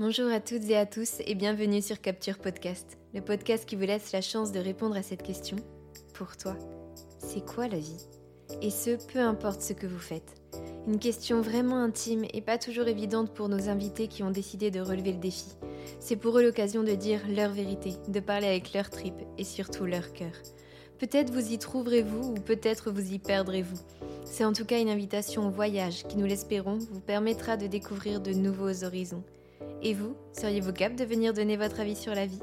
Bonjour à toutes et à tous et bienvenue sur Capture Podcast, le podcast qui vous laisse la chance de répondre à cette question. Pour toi, c'est quoi la vie? Et ce, peu importe ce que vous faites. Une question vraiment intime et pas toujours évidente pour nos invités qui ont décidé de relever le défi. C'est pour eux l'occasion de dire leur vérité, de parler avec leur tripes et surtout leur cœur. Peut-être vous y trouverez-vous ou peut-être vous y perdrez-vous. C'est en tout cas une invitation au voyage qui, nous l'espérons, vous permettra de découvrir de nouveaux horizons. Et vous, seriez-vous capable de venir donner votre avis sur la vie?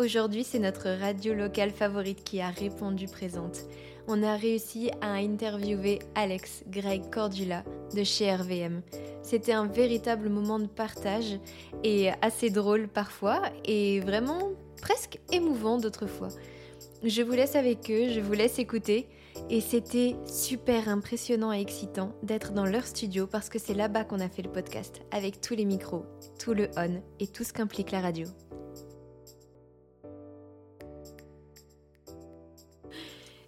Aujourd'hui, c'est notre radio locale favorite qui a répondu présente. On a réussi à interviewer Alex Greg Cordula de chez RVM. C'était un véritable moment de partage et assez drôle parfois et vraiment presque émouvant d'autres fois. Je vous laisse avec eux, je vous laisse écouter. Et c'était super impressionnant et excitant d'être dans leur studio parce que c'est là-bas qu'on a fait le podcast, avec tous les micros, tout le on et tout ce qu'implique la radio.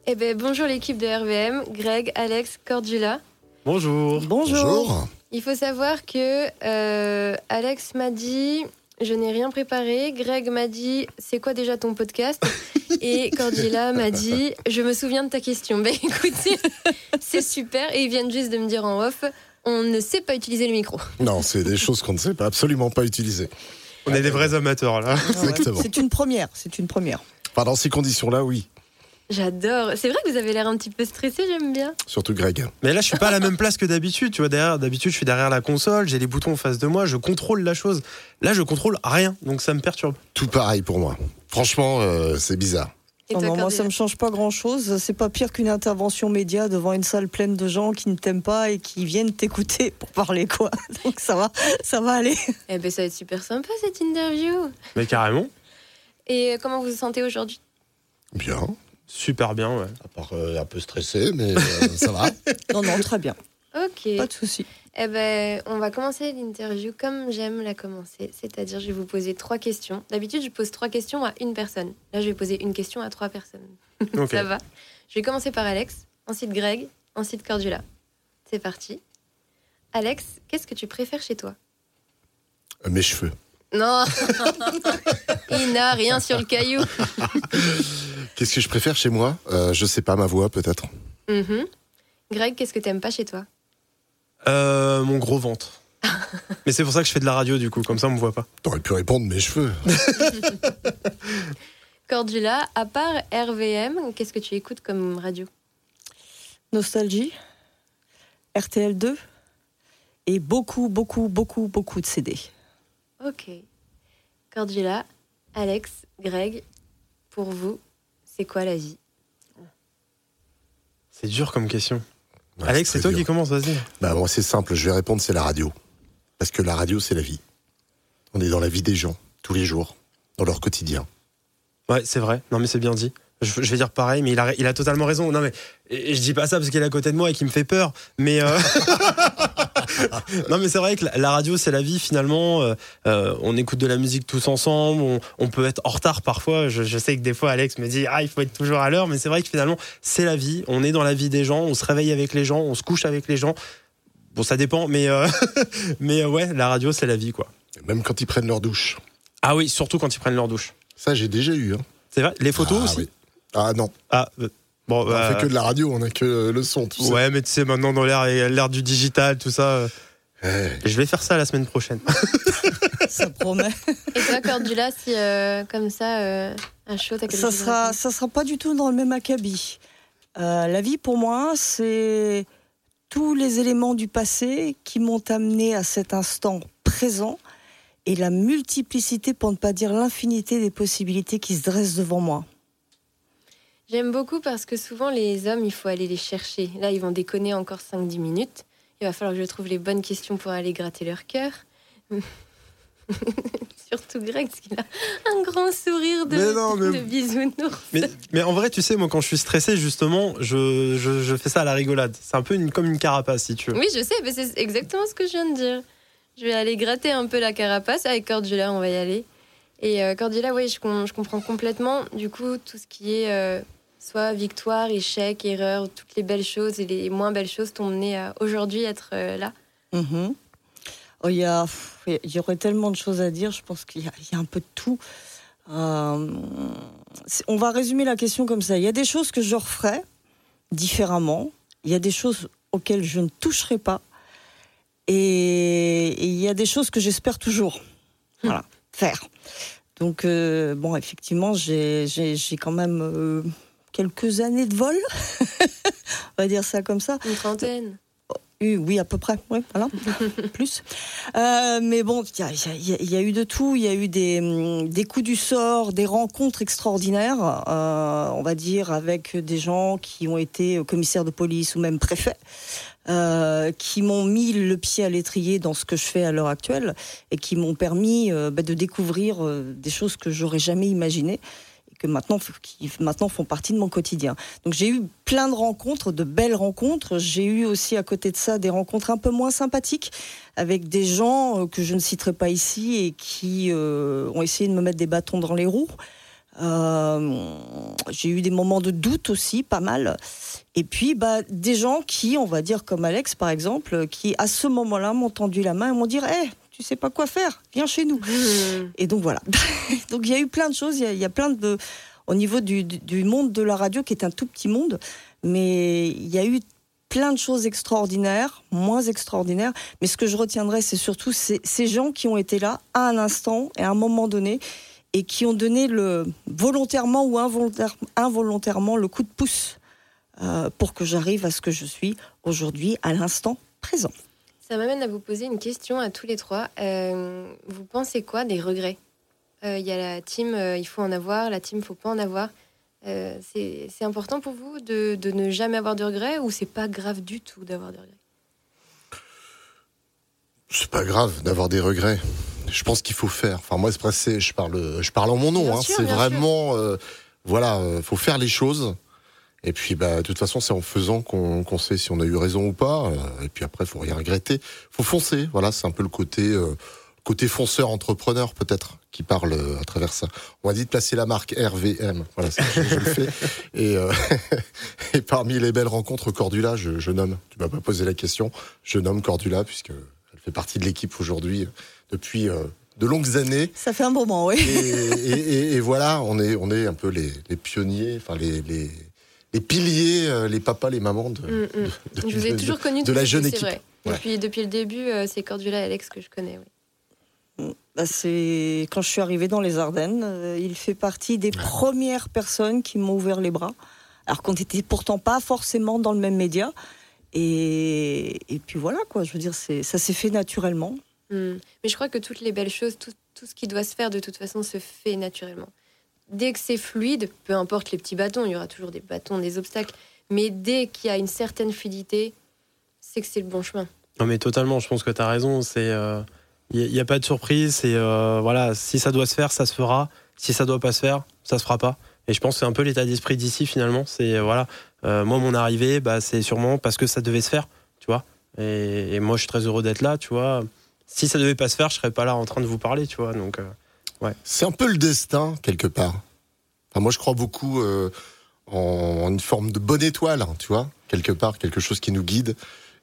Eh ben, bonjour l'équipe de RVM, Greg, Alex, Cordula. Bonjour. Bonjour. Il faut savoir que euh, Alex m'a dit je n'ai rien préparé. Greg m'a dit c'est quoi déjà ton podcast? Et Cordula m'a dit je me souviens de ta question. Ben écoutez, c'est super. Et ils viennent juste de me dire en off on ne sait pas utiliser le micro. Non, c'est des choses qu'on ne sait pas absolument pas utiliser. On est des vrais amateurs là. Exactement. C'est une première, c'est une première. Enfin, dans ces conditions-là, oui. J'adore. C'est vrai que vous avez l'air un petit peu stressé, j'aime bien. Surtout Greg. Mais là, je suis pas à la même place que d'habitude. Tu vois, derrière, d'habitude, je suis derrière la console, j'ai les boutons en face de moi, je contrôle la chose. Là, je contrôle rien, donc ça me perturbe. Tout pareil pour moi. Franchement, euh, c'est bizarre. Non, non, moi, ça me change pas grand chose. C'est pas pire qu'une intervention média devant une salle pleine de gens qui ne t'aiment pas et qui viennent t'écouter pour parler, quoi. Donc ça va, ça va aller. Eh ben, ça va être super sympa cette interview. Mais carrément, Et comment vous vous sentez aujourd'hui? Bien. Super bien, ouais. À part euh, un peu stressé, mais euh, ça va. Non, non, très bien. Ok. Pas de souci. Eh ben, on va commencer l'interview comme j'aime la commencer, c'est-à-dire je vais vous poser trois questions. D'habitude, je pose trois questions à une personne. Là, je vais poser une question à trois personnes. Ok. Ça va Je vais commencer par Alex, ensuite Greg, ensuite Cordula. C'est parti. Alex, qu'est-ce que tu préfères chez toi? Euh, Mes cheveux. Non Il n'a rien sur le caillou. Qu'est-ce que je préfère chez moi? Euh, Je sais pas, ma voix peut-être. Mhm. Greg, qu'est-ce que t'aimes pas chez toi? Euh, mon gros ventre. Mais c'est pour ça que je fais de la radio, du coup, comme ça, on me voit pas. T'aurais pu répondre mes cheveux. Cordula, à part RVM, qu'est-ce que tu écoutes comme radio? Nostalgie, RTL2 et beaucoup, beaucoup, beaucoup, beaucoup de CD. Ok. Cordula, Alex, Greg, pour vous, c'est quoi la vie? C'est dur comme question. Ouais, Alex, c'est toi qui commence, vas-y. Bah, moi, c'est simple, je vais répondre, c'est la radio. Parce que la radio, c'est la vie. On est dans la vie des gens, tous les jours, dans leur quotidien. Ouais, c'est vrai. Non, mais c'est bien dit. Je, je vais dire pareil, mais il a, il a totalement raison. Non, mais je dis pas ça parce qu'il est à côté de moi et qu'il me fait peur. Mais euh, non, mais c'est vrai que la, radio, c'est la vie finalement. Euh, euh, on écoute de la musique tous ensemble. On, on peut être en retard parfois. Je, je sais que des fois, Alex me dit ah, il faut être toujours à l'heure. Mais c'est vrai que finalement, c'est la vie. On est dans la vie des gens. On se réveille avec les gens. On se couche avec les gens. Bon, ça dépend, mais euh, mais euh, ouais, la radio, c'est la vie, quoi. Même quand ils prennent leur douche. Ah oui, surtout quand ils prennent leur douche. Ça, j'ai déjà eu. Hein. C'est vrai? Les photos ah, aussi? oui. Ah non, Ah euh, bon. on bah, fait que de la radio, on a que le son, tout ça. Ouais, mais tu sais, maintenant, dans l'ère l'ère du digital, tout ça, euh, je vais faire ça la semaine prochaine. Ça promet. Et toi, Cordula, si euh, comme ça, euh, un show, t'as quelque ça chose à sera, ça sera pas du tout dans le même acabit. Euh, la vie, pour moi, c'est tous les éléments du passé qui m'ont amené à cet instant présent et la multiplicité, pour ne pas dire l'infinité des possibilités qui se dressent devant moi. J'aime beaucoup parce que souvent, les hommes, il faut aller les chercher. Là, ils vont déconner encore 5-10 minutes. Il va falloir que je trouve les bonnes questions pour aller gratter leur cœur. Surtout Greg, parce qu'il a un grand sourire de, Mais non, mais- de bisounours. Mais, mais en vrai, tu sais, moi, quand je suis stressé, justement, je, je, je fais ça à la rigolade. C'est un peu une, comme une carapace, si tu veux. Oui, je sais, mais c'est exactement ce que je viens de dire. Je vais aller gratter un peu la carapace avec Cordula, on va y aller. Et euh, Cordula, oui, je, com- je comprends complètement. Du coup, tout ce qui est euh, soit victoire, échec, erreur, toutes les belles choses et les moins belles choses t'ont mené à aujourd'hui être euh, là. Mhm. Oh, il y, a, il y aurait tellement de choses à dire, je pense qu'il y, y, a un peu de tout. Euh, on va résumer la question comme ça. Il y a des choses que je referais différemment, il y a des choses auxquelles je ne toucherai pas, et, il y a des choses que j'espère toujours voilà, faire. Donc, euh, bon, effectivement, j'ai quand même euh, quelques années de vol, on va dire ça comme ça. Une trentaine. Oui, à peu près, oui, voilà, plus. Euh, mais bon, il y, a, eu de tout. Il y a eu des, des, coups du sort, des rencontres extraordinaires, euh, on va dire, avec des gens qui ont été commissaires de police ou même préfets. Euh, qui m'ont mis le pied à l'étrier dans ce que je fais à l'heure actuelle et qui m'ont permis euh, bah, de découvrir euh, des choses que j'aurais jamais imaginées que maintenant, qui maintenant font partie de mon quotidien. Donc j'ai eu plein de rencontres, de belles rencontres. J'ai eu aussi à côté de ça des rencontres un peu moins sympathiques avec des gens euh, que je ne citerai pas ici et qui euh, ont essayé de me mettre des bâtons dans les roues. Euh, j'ai eu des moments de doute aussi, pas mal. Et puis, bah, des gens qui, on va dire comme Alex par exemple, qui à ce moment-là m'ont tendu la main et m'ont dit hey, tu sais pas quoi faire, viens chez nous. Mmh. Et donc voilà. donc il y a eu plein de choses, il y, a plein de au niveau du, monde de la radio qui est un tout petit monde, mais il y a eu plein de choses extraordinaires, moins extraordinaires. Mais ce que je retiendrai, c'est surtout ces, gens qui ont été là à un instant et à un moment donné et qui ont donné le volontairement ou involontairement le coup de pouce euh, pour que j'arrive à ce que je suis aujourd'hui à l'instant présent. Ça m'amène à vous poser une question à tous les trois. Euh, vous pensez quoi des regrets? Euh, Il y a la team, euh, il faut en avoir, la team, il faut pas en avoir. c'est important pour vous de, de, ne jamais avoir de regrets ou c'est pas grave du tout d'avoir des regrets? C'est pas grave d'avoir des regrets. Je pense qu'il faut faire. Enfin, moi, c'est je parle, je parle en mon nom. Hein. C'est vraiment, voilà, faut faire les choses. Et puis, bah, de toute façon, c'est en faisant qu'on sait si on a eu raison ou pas. Euh, et puis après, faut rien regretter. Faut foncer. Voilà, c'est un peu le côté euh, côté fonceur entrepreneur peut-être qui parle euh, à travers ça. On m'a dit de placer la marque RVM. Voilà, je, je, le fais. Et, et, parmi les belles rencontres Cordula, je, je nomme. Tu m'as pas posé la question. Je nomme Cordula puisque elle fait partie de l'équipe aujourd'hui depuis de longues années. Ça fait un moment, oui. Et, et, et, voilà, on est, on est un peu les, les pionniers, enfin les, les, les piliers, euh, les papas, les mamans de, mm, mm. Je vous ai toujours connu de la jeune équipe. Vrai. Depuis, depuis le début, euh, c'est Cordula et Alex que je connais. Mm. Bah, c'est quand je suis arrivée dans les Ardennes, euh, il fait partie des premières personnes qui m'ont ouvert les bras, alors qu'on n'était pourtant pas forcément dans le même média. Et, et puis voilà, quoi. Je veux dire, ça s'est fait naturellement. Mais je crois que toutes les belles choses, tout, tout ce qui doit se faire de toute façon se fait naturellement dès que c'est fluide, peu importe les petits bâtons, il y aura toujours des bâtons, des obstacles, mais dès qu'il y a une certaine fluidité, c'est que c'est le bon chemin. Non mais totalement, je pense que tu as raison, c'est il euh, n'y a, pas de surprise, euh, voilà, si ça doit se faire, ça se fera, si ça doit pas se faire, ça se fera pas. Et je pense que c'est un peu l'état d'esprit d'ici finalement, c'est euh, voilà, moi mon arrivée, bah, c'est sûrement parce que ça devait se faire, tu vois. Et, et moi je suis très heureux d'être là, tu vois. Si ça devait pas se faire, je serais pas là en train de vous parler, tu vois. Donc c'est un peu le destin, quelque part. Enfin, moi, je crois beaucoup euh, en une forme de bonne étoile, hein, tu vois, quelque part, quelque chose qui nous guide.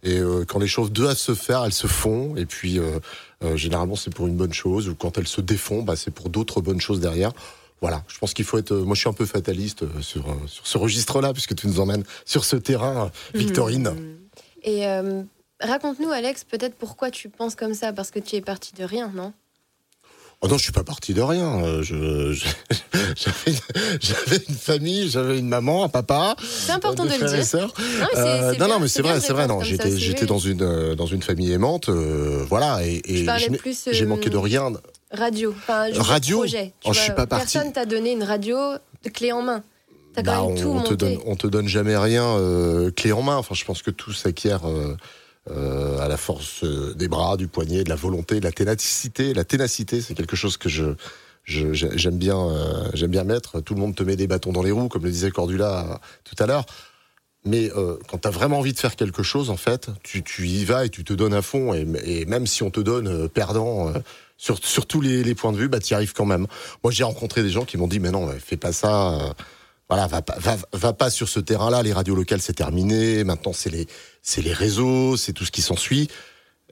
Et euh, quand les choses doivent se faire, elles se font. Et puis, euh, généralement, c'est pour une bonne chose. Ou quand elles se défont, bah, c'est pour d'autres bonnes choses derrière. Voilà, je pense qu'il faut être. Moi, je suis un peu fataliste sur, sur ce registre-là, puisque tu nous emmènes sur ce terrain, Victorine. Mmh. Et raconte-nous, Alex, peut-être pourquoi tu penses comme ça, parce que tu es parti de rien, non? Oh non, je suis pas parti de rien. Euh, j'avais une famille, j'avais une maman, un papa. C'est important de le dire. Non, euh, non, mais c'est vrai, c'est vrai. Non, j'étais, j'étais dans une euh, dans une famille aimante, voilà, et, j'ai manqué de rien. Radio, enfin, radio? Projet, oh, je suis pas parti. Personne t'a donné une radio de clé en main. As bah, quand même tout on te donne, on te donne jamais rien clé en main. Enfin, je pense que tout s'acquiert. Euh, à la force euh, des bras, du poignet, de la volonté, de la ténacité. La ténacité, c'est quelque chose que je j'aime bien euh, j'aime bien mettre. Tout le monde te met des bâtons dans les roues, comme le disait Cordula tout à l'heure. Mais quand tu as vraiment envie de faire quelque chose, en fait, tu, tu y vas et tu te donnes à fond. Et, et même si on te donne perdant sur, sur tous les, les, points de vue, bah, tu y arrives quand même. Moi, j'ai rencontré des gens qui m'ont dit, mais non, fais pas ça voilà, va, va, va pas sur ce terrain-là. Les radios locales, c'est terminé. Maintenant, c'est les, c'est les réseaux, c'est tout ce qui s'ensuit.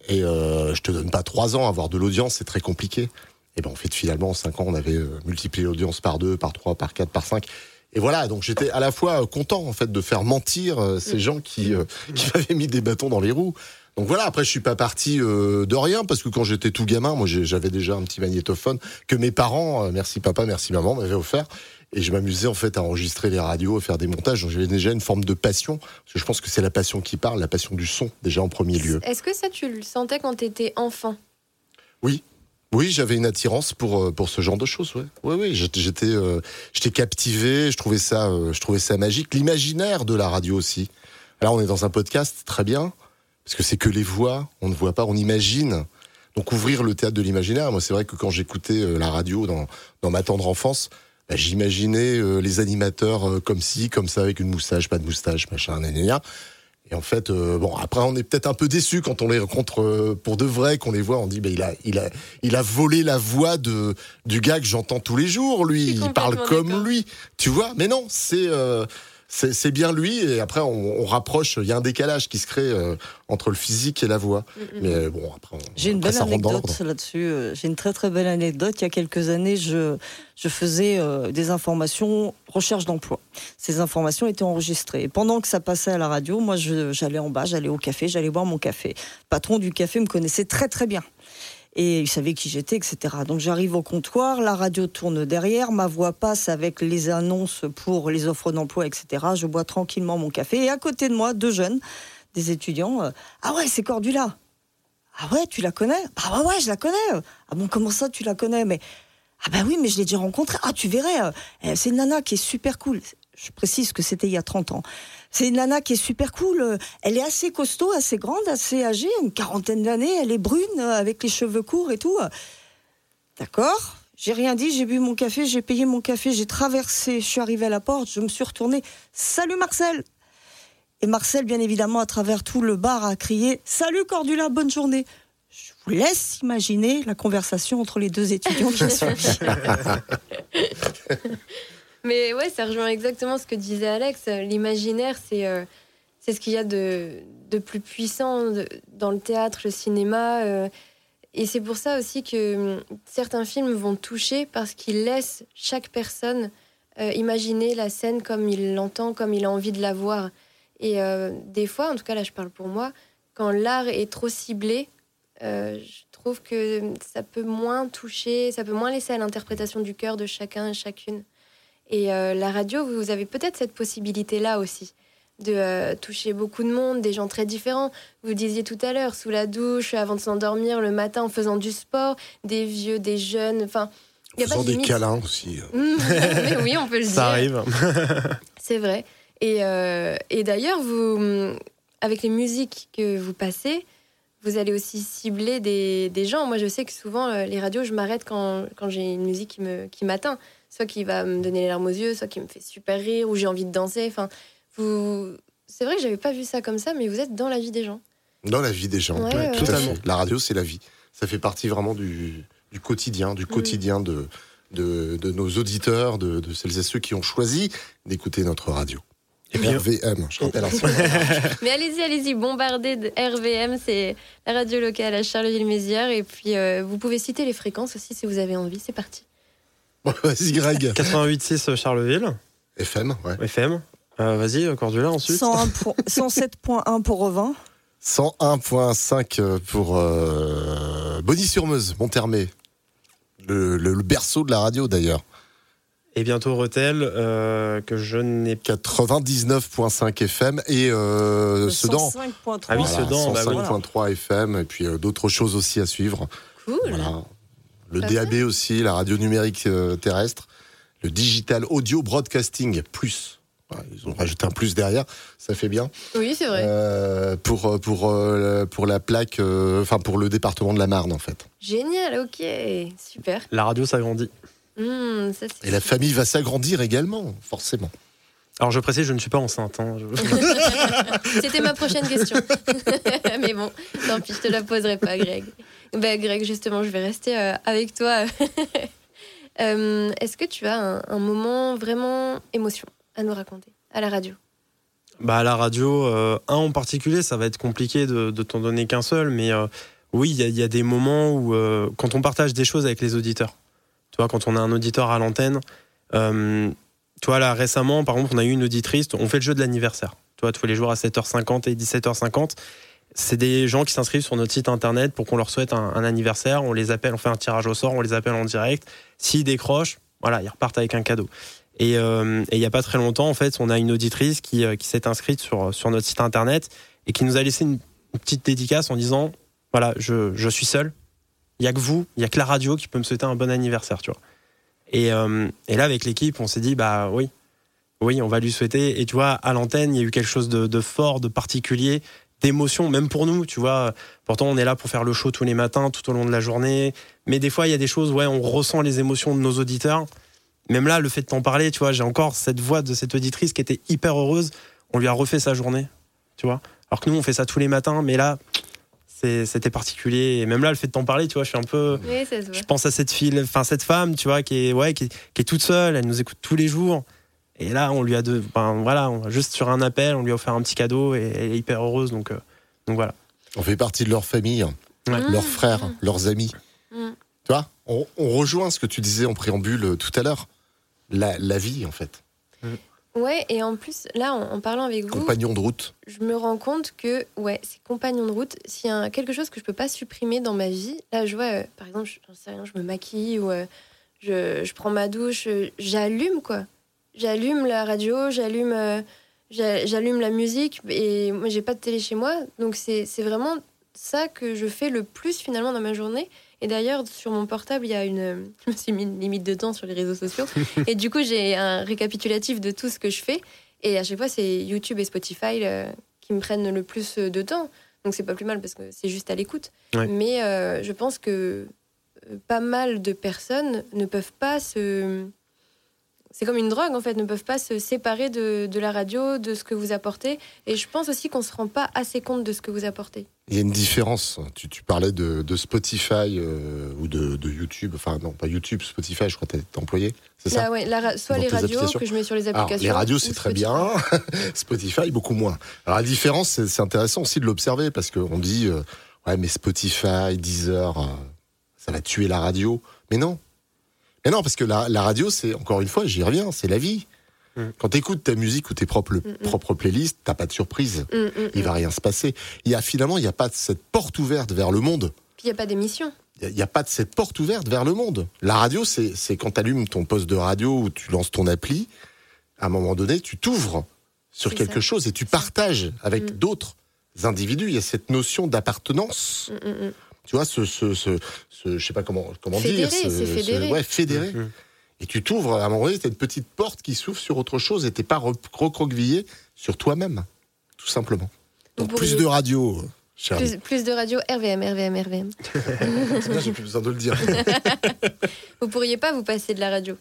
Et je te donne pas trois ans, avoir de l'audience, c'est très compliqué. Et ben en fait, finalement, en cinq ans, on avait multiplié l'audience par deux, par trois, par quatre, par cinq. Et voilà, donc j'étais à la fois content en fait de faire mentir ces mm. gens qui, qui m'avaient mis des bâtons dans les roues. Donc voilà, après je suis pas parti euh, de rien parce que quand j'étais tout gamin, moi j'avais déjà un petit magnétophone que mes parents, euh, merci papa, merci maman, m'avaient offert. Et je m'amusais en fait à enregistrer les radios, à faire des montages. Donc j'avais déjà une forme de passion. Parce que je pense que c'est la passion qui parle, la passion du son déjà en premier lieu. Est-ce que ça tu le sentais quand tu étais enfant? Oui. Oui, j'avais une attirance pour euh, pour ce genre de choses. Ouais, oui, oui, j'étais j'étais captivé. Je trouvais ça je trouvais ça magique. L'imaginaire de la radio aussi. Alors on est dans un podcast, très bien parce que c'est que les voix, on ne voit pas, on imagine. Donc ouvrir le théâtre de l'imaginaire, moi c'est vrai que quand j'écoutais euh, la radio dans, dans ma tendre enfance, bah, j'imaginais euh, les animateurs euh, comme ci, comme ça, avec une moustache, pas de moustache, machin, nanana. Et en fait, bon, après, on est peut-être un peu déçu quand on les rencontre pour de vrai, qu'on les voit, on dit, bah, il a, il a, il a volé la voix de du gars que j'entends tous les jours. Lui, il parle comme lui, tu vois? Mais non, c'est c'est bien lui. Et après, on, rapproche. Il y a un décalage qui se crée euh, entre le physique et la voix. Mm, mm, Mais mm. bon, après, j'ai une belle anecdote là-dessus. Euh, j'ai une très très belle anecdote. Il y a quelques années, je je faisais euh, des informations recherche d'emploi. Ces informations étaient enregistrées. Et pendant que ça passait à la radio, moi, j'allais en bas, j'allais au café, j'allais boire mon café. Le patron du café me connaissait très très bien et il savait qui j'étais, etc. Donc j'arrive au comptoir, la radio tourne derrière, ma voix passe avec les annonces pour les offres d'emploi, etc. Je bois tranquillement mon café et à côté de moi, deux jeunes, des étudiants. Euh, ah ouais, c'est Cordula. Ah ouais, tu la connais? Ah ouais, ouais, je la connais. Ah bon, comment ça, tu la connais? Mais ah bah oui, mais je l'ai déjà rencontrée. Ah, tu verrais, euh, c'est une nana qui est super cool. Je précise que c'était il y a 30 ans. C'est une nana qui est super cool. Elle est assez costaud, assez grande, assez âgée, une quarantaine d'années. Elle est brune, avec les cheveux courts et tout. D'accord j'ai rien dit, j'ai bu mon café, j'ai payé mon café, j'ai traversé, je suis arrivé à la porte, je me suis retournée. Salut Marcel Et Marcel, bien évidemment, à travers tout le bar, a crié Salut Cordula, bonne journée Je vous laisse imaginer la conversation entre les deux étudiants qui sont. Mais ouais, ça rejoint exactement ce que disait Alex. L'imaginaire, c'est euh, ce qu'il y a de, de plus puissant dans le théâtre, le cinéma. Euh, et c'est pour ça aussi que hum, certains films vont toucher parce qu'ils laissent chaque personne euh, imaginer la scène comme il l'entend, comme il a envie de la voir. Et des fois, en tout cas là je parle pour moi, quand l'art est trop ciblé, je trouve que ça peut moins toucher, ça peut moins laisser à l'interprétation du cœur de chacun et chacune. Et euh, la radio, vous avez peut-être cette possibilité-là aussi de euh, toucher beaucoup de monde, des gens très différents. Vous disiez tout à l'heure, sous la douche, avant de s'endormir, le matin en faisant du sport, des vieux, des jeunes, enfin... Il y a pas de des câlins aussi. Mmh, oui, on peut le dire. Ça arrive. C'est vrai. Et, euh, et d'ailleurs, vous, avec les musiques que vous passez, vous allez aussi cibler des, des gens. Moi, je sais que souvent, les radios, je m'arrête quand, quand j'ai une musique qui m'atteint. Qui soit qui va me donner les larmes aux yeux, soit qui me fait super rire, ou j'ai envie de danser. Enfin, vous... C'est vrai que j'avais pas vu ça comme ça, mais vous êtes dans la vie des gens. Dans la vie des gens, totalement. La radio, c'est la vie. Ça fait partie vraiment du, du quotidien, du mm. quotidien de, de, de, nos auditeurs, de, de, celles et ceux qui ont choisi d'écouter notre radio. Et RVM, je rappelle. Mais allez-y, allez-y, bombardez de RVM, c'est la radio locale à Charleville-Mézières. Et puis, euh, vous pouvez citer les fréquences aussi si vous avez envie. C'est parti. Vas-y, Greg. 88.6 euh, Charleville. FM, ouais. FM. Euh, vas-y, euh, Cordula ensuite. 107.1 pour Revin. 101.5 pour euh, Bonny-sur-Meuse, Monthermé. Le, le, berceau de la radio d'ailleurs. Et bientôt Retel, que je n'ai 99.5 FM et euh, Sedan. 105.3 ah oui, Sedan, 105.3 bah FM et puis d'autres choses aussi à suivre. Cool. Voilà le DAB aussi, la radio numérique euh, terrestre, le digital audio broadcasting plus. Ils ont rajouté un plus derrière, ça fait bien. Oui, c'est vrai. Euh, pour euh, pour pour la plaque, enfin pour le département de la Marne en fait. Génial, ok, super. La radio s'agrandit. Mmh, Et la famille va s'agrandir également, forcément. Alors je précise, je ne suis pas enceinte. Hein, C'était ma prochaine question. Mais bon, tant pis, je te la poserai pas, Greg. Ben, Greg, justement, je vais rester euh, avec toi. Euh, est-ce que tu as un, moment vraiment émotion à nous raconter à la radio? Bah à la radio, euh, un en particulier, ça va être compliqué de, de t'en donner qu'un seul, mais oui, il y, a des moments où, quand on partage des choses avec les auditeurs, tu vois, quand on a un auditeur à l'antenne, tu vois, là, récemment, par exemple, on a eu une auditrice, on fait le jeu de l'anniversaire, tu vois, tous les jours à 7h50 et 17h50. C'est des gens qui s'inscrivent sur notre site internet pour qu'on leur souhaite un, anniversaire. On les appelle, on fait un tirage au sort, on les appelle en direct. S'ils décrochent, voilà, ils repartent avec un cadeau. Et euh, il n'y a pas très longtemps, en fait, on a une auditrice qui, euh, s'est inscrite sur, notre site internet et qui nous a laissé une, petite dédicace en disant voilà, je, je suis seul. Il y a que vous, il y a que la radio qui peut me souhaiter un bon anniversaire, tu vois. Et, euh, et là, avec l'équipe, on s'est dit, bah oui, oui, on va lui souhaiter. Et tu vois, à l'antenne, il y a eu quelque chose de, fort, de particulier, d'émotion, même pour nous, tu vois. Pourtant, on est là pour faire le show tous les matins, tout au long de la journée. Mais des fois, il y a des choses, ouais, on ressent les émotions de nos auditeurs. Même là, le fait de t'en parler, tu vois, j'ai encore cette voix de cette auditrice qui était hyper heureuse. On lui a refait sa journée, tu vois. Alors que nous, on fait ça tous les matins, mais là, c'était particulier. Et même là, le fait de t'en parler, tu vois, je suis un peu. je pense à cette fille, enfin cette femme, tu vois, qui est, ouais, qui, est toute seule. Elle nous écoute tous les jours. Et là, on lui a de, ben, voilà, juste sur un appel, on lui a offert un petit cadeau et elle est hyper heureuse. Donc, euh, donc voilà. On fait partie de leur famille, leurs mmh. frères, mmh. leurs amis. Mmh. Tu vois, on, rejoint ce que tu disais en préambule euh, tout à l'heure. La, la, vie, en fait. Ouais, et en plus, là, en, parlant avec vous. Compagnon de route. Je me rends compte que, ouais, c'est compagnon de route. S'il y a quelque chose que je peux pas supprimer dans ma vie, là, je vois, euh, par exemple, je, sais rien, je me maquille ou euh, je, je, prends ma douche, euh, j'allume, quoi. J'allume la radio, j'allume j'allume la musique et moi, j'ai pas de télé chez moi. Donc, c'est vraiment ça que je fais le plus finalement dans ma journée. Et d'ailleurs, sur mon portable, il y a une. Je me suis mis une limite de temps sur les réseaux sociaux. et du coup, j'ai un récapitulatif de tout ce que je fais. Et à chaque fois, c'est YouTube et Spotify euh, qui me prennent le plus de temps. Donc, c'est pas plus mal parce que c'est juste à l'écoute. Mais euh, je pense que euh, pas mal de personnes ne peuvent pas se c'est comme une drogue en fait, ne peuvent pas se séparer de, la radio, de ce que vous apportez. Et je pense aussi qu'on ne se rend pas assez compte de ce que vous apportez. Il y a une différence. Tu, parlais de, Spotify euh, ou de, YouTube. Enfin, non, pas YouTube, Spotify, je crois que tu es employé. C'est ça ah Soit les radios que je mets sur les applications. les radios, c'est très bien. Spotify, beaucoup moins. Alors, la différence, c'est intéressant aussi de l'observer parce qu'on dit, euh, ouais, mais Spotify, Deezer, euh, ça va tuer la radio. Mais non, mais non, parce que la, radio, c'est, encore une fois, j'y reviens, c'est la vie. Mm. Quand tu écoutes ta musique ou tes propres, mm, mm. propres playlists, t'as pas de surprise. il va rien se passer. Il y a finalement, il n'y a pas cette porte ouverte vers le monde. Puis il n'y a pas d'émission. Il n'y a, pas de cette porte ouverte vers le monde. La radio, c'est quand tu allumes ton poste de radio ou tu lances ton appli, à un moment donné, tu t'ouvres sur quelque chose et tu partages avec d'autres individus. Il y a cette notion d'appartenance tu vois, ce, ce, ce, ce je sais pas comment, comment dire, c'est fédéré. ouais, fédéré. Et tu t'ouvres, à un moment donné, t'as une petite porte qui s'ouvre sur autre chose et t'es pas recroquevillé sur toi-même, tout simplement. Donc plus de radio. Plus, plus, de radio, RVM, RVM, RVM. c'est bien, j'ai plus besoin de le dire. vous pourriez pas vous passer de la radio?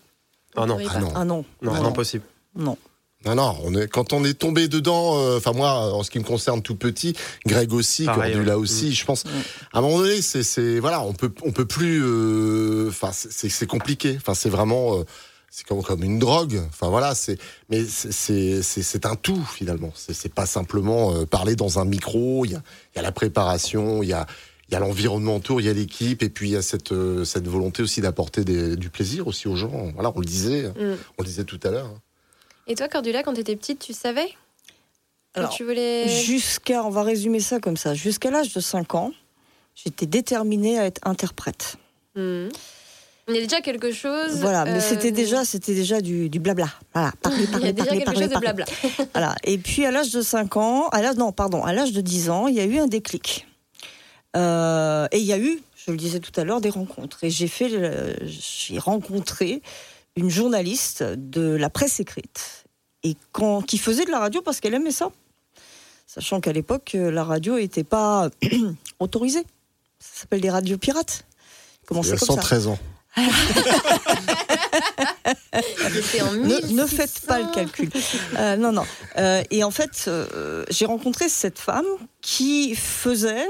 Ah non. Ah non. Ah non. Non, non, impossible. Non. Non, non, on est, quand on est tombé dedans, euh, enfin moi, en ce qui me concerne tout petit, Greg aussi, Cordula aussi, mm. je pense, à un moment donné, c'est, c'est voilà, on peut, on peut plus, euh, enfin c'est, c'est compliqué, enfin c'est vraiment, euh, c'est comme, comme une drogue, enfin voilà, c'est, mais c'est, c'est, c'est un tout finalement, c'est, pas simplement parler dans un micro, il y a, y a la préparation, il y a il y a l'environnement autour, il y a l'équipe, et puis il y a cette, cette volonté aussi d'apporter du plaisir aussi aux gens. Voilà, on le disait, mm. on le disait tout à l'heure. Et toi, Cordula, quand tu étais petite, tu savais Alors, tu voulais... Jusqu'à, on va résumer ça comme ça, jusqu'à l'âge de 5 ans, j'étais déterminée à être interprète. Hmm. Il y a déjà quelque chose. Voilà, mais c'était euh, déjà, c'était déjà du, blabla. Voilà, parler, parler, il y a déjà quelque chose de blabla. voilà. Et puis à l'âge de 5 ans, à l'âge non, pardon, à l'âge de 10 ans, il y a eu un déclic. Euh, et il y a eu, je le disais tout à l'heure, des rencontres. Et j'ai fait, j'ai rencontré une journaliste de la presse écrite et quand, qui faisait de la radio parce qu'elle aimait ça. Sachant qu'à l'époque, euh, la radio n'était pas autorisée. Ça s'appelle des radios pirates. Comment c'est comme 113 ans. ne, ne, faites pas le calcul. Euh, non, non. Euh, et en fait, j'ai rencontré cette femme qui faisait,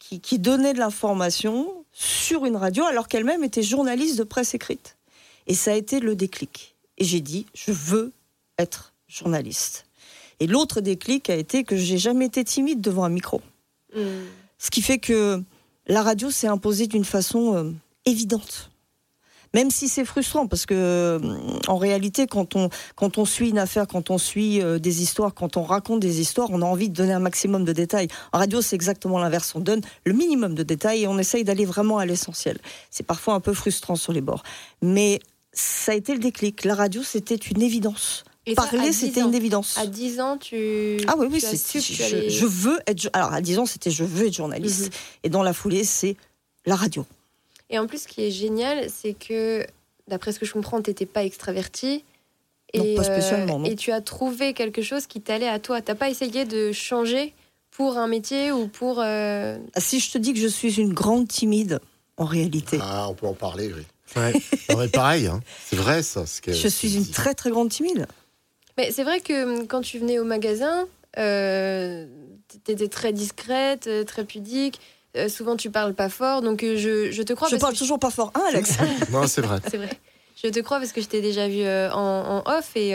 qui, qui donnait de l'information sur une radio alors qu'elle-même était journaliste de presse écrite. Et ça a été le déclic. Et j'ai dit, je veux être journaliste. Et l'autre déclic a été que j'ai jamais été timide devant un micro. Hmm. Ce qui fait que la radio s'est imposée d'une façon évidente même si c'est frustrant parce que euh, en réalité quand on quand on suit une affaire, quand on suit euh, des histoires, quand on raconte des histoires, on a envie de donner un maximum de détails. En radio, c'est exactement l'inverse, on donne le minimum de détails et on essaye d'aller vraiment à l'essentiel. C'est parfois un peu frustrant sur les bords, mais ça a été le déclic. La radio, c'était une évidence. Et Parler, c'était une évidence. À 10 ans, tu. Ah oui, oui, c'est. Je, je, veux être. Alors, à 10 ans, c'était je veux être journaliste. Mhm. Et dans la foulée, c'est la radio. Et en plus, ce qui est génial, c'est que, d'après ce que je comprends, tu n'étais pas extraverti. Et, pas spécialement, et tu as trouvé quelque chose qui t'allait à toi. Tu n'as pas essayé de changer pour un métier ou pour. Euh, ah, si je te dis que je suis une grande timide, en réalité. Ah, on peut en parler, oui. Ouais. pareil, hein. c'est vrai ça. je suis une très très grande timide. Mais c'est vrai que hum, quand tu venais au magasin, euh, tu étais très discrète, euh, très pudique. Euh, souvent, tu parles pas fort, donc euh, je, je, te crois. Je parle toujours pas fort, hein, Alex? Non, c'est vrai. c'est vrai. Je te crois parce que je t'ai déjà vu en, en, off et.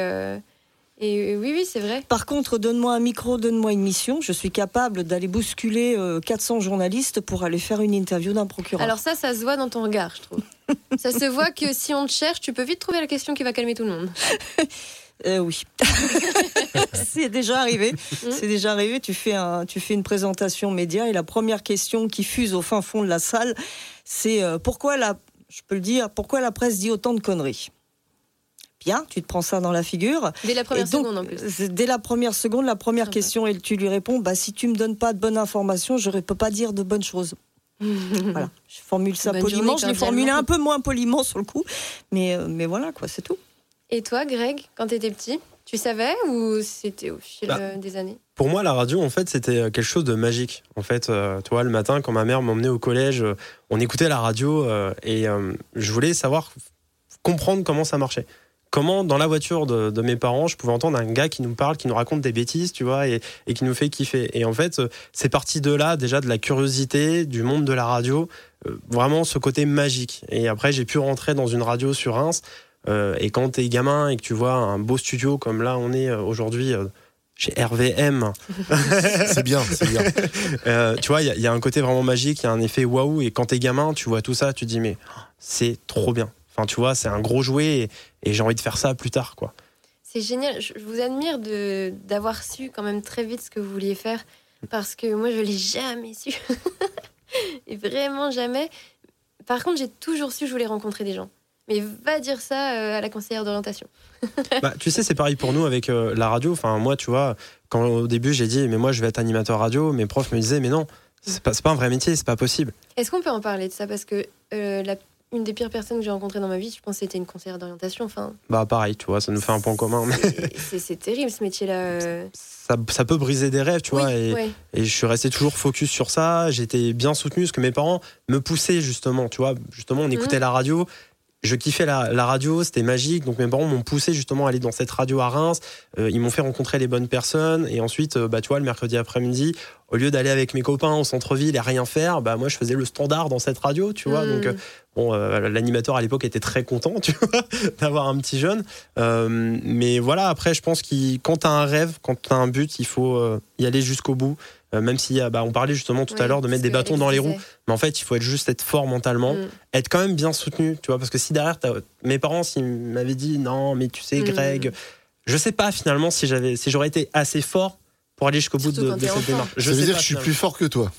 Et oui, oui, c'est vrai. Par contre, donne-moi un micro, donne-moi une mission. Je suis capable d'aller bousculer 400 journalistes pour aller faire une interview d'un procureur. Alors ça, ça se voit dans ton regard, je trouve. ça se voit que si on te cherche, tu peux vite trouver la question qui va calmer tout le monde. Euh, oui, c'est déjà arrivé. Mmh. C'est déjà arrivé. Tu fais un, tu fais une présentation média et la première question qui fuse au fin fond de la salle, c'est euh, pourquoi la, je peux le dire, pourquoi la presse dit autant de conneries? Bien, tu te prends ça dans la figure. Dès la première seconde en plus. Dès la première seconde, la première question et tu lui réponds, bah si tu me donnes pas de bonnes informations, je ne peux pas dire de bonnes choses. voilà, je formule ça poliment. je l'ai formulé un peu moins poliment sur le coup, mais euh, mais voilà quoi, c'est tout. Et toi, Greg, quand tu étais petit, tu savais ou c'était au fil bah, euh, des années? Pour moi, la radio, en fait, c'était euh, quelque chose de magique. En fait, euh, toi, le matin, quand ma mère m'emmenait au collège, on écoutait la radio et je voulais savoir, comprendre comment ça marchait. Comment, dans la voiture de, mes parents, je pouvais entendre un gars qui nous parle, qui nous raconte des bêtises, tu vois, et, et qui nous fait kiffer. Et en fait, c'est parti de là, déjà, de la curiosité, du monde de la radio, vraiment ce côté magique. Et après, j'ai pu rentrer dans une radio sur Reims euh, et quand t'es gamin et que tu vois un beau studio comme là on est euh, aujourd'hui euh, chez RVM. c'est bien, c'est bien. tu vois, il y, a un côté vraiment magique, il y a un effet waouh. Et quand t'es gamin, tu vois tout ça, tu te dis, mais c'est trop bien. Enfin, tu vois, c'est un gros jouet et, j'ai envie de faire ça plus tard, quoi. C'est génial. Je vous admire d'avoir su quand même très vite ce que vous vouliez faire parce que moi, je l'ai jamais su. et vraiment jamais. Par contre, j'ai toujours su que je voulais rencontrer des gens. Mais va dire ça euh, à la conseillère d'orientation. bah, tu sais, c'est pareil pour nous avec euh, la radio. Enfin, moi, tu vois, quand au début j'ai dit, mais moi je vais être animateur radio, mes profs me disaient, mais non, c'est pas, pas un vrai métier, c'est pas possible. Est-ce qu'on peut en parler de ça? Parce que euh, la, une des pires personnes que j'ai rencontrées dans ma vie, je pense que c'était une conseillère d'orientation. Enfin, bah, pareil, tu vois, ça nous fait un point commun. C'est terrible ce métier-là. Ça, ça, peut briser des rêves, tu vois. Et, et, je suis resté toujours focus sur ça. J'étais bien soutenu parce que mes parents me poussaient justement, tu vois. Justement, on écoutait mmh. la radio je kiffais la, radio, c'était magique. Donc mes parents m'ont poussé justement à aller dans cette radio à Reims. Euh, ils m'ont fait rencontrer les bonnes personnes. Et ensuite, euh, bah, tu vois, le mercredi après-midi, au lieu d'aller avec mes copains au centre-ville et rien faire, bah, moi, je faisais le standard dans cette radio, tu vois. Donc, hmm. euh, bon, l'animateur à l'époque était très content, tu vois, d'avoir un petit jeune. mais voilà, après, je pense que quand tu as un rêve, quand tu as un but, il faut y aller jusqu'au bout. Euh, même si bah, on parlait justement tout à l'heure de mettre des bâtons dans les roues, mais en fait il faut être juste être fort mentalement, mm. être quand même bien soutenu, tu vois, parce que si derrière mes parents s'ils m'avaient dit non mais tu sais mm. Greg, je sais pas finalement si j'avais si j'aurais été assez fort pour aller jusqu'au bout de, cette démarche. Je veux dire que je suis plus fort que toi.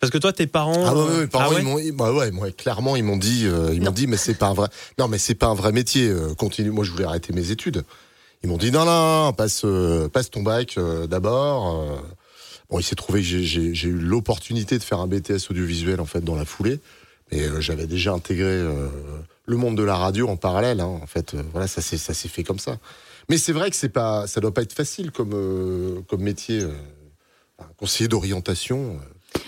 Parce que toi, tes parents. Ah ouais, parents, ah ils bah ouais, moi, clairement, ils m'ont dit, euh, ils m'ont dit, mais c'est pas un vrai. Non, mais c'est pas un vrai métier. Euh, continue. Moi, je voulais arrêter mes études. Ils m'ont dit non, non, passe, passe ton bac d'abord. Bon, il s'est trouvé que j'ai eu l'opportunité de faire un BTS audiovisuel en fait dans la foulée, mais euh, j'avais déjà intégré euh, le monde de la radio en parallèle. Hein, en fait, euh, voilà, ça s'est ça s'est fait comme ça. Mais c'est vrai que c'est pas, ça doit pas être facile comme comme métier, un conseiller d'orientation.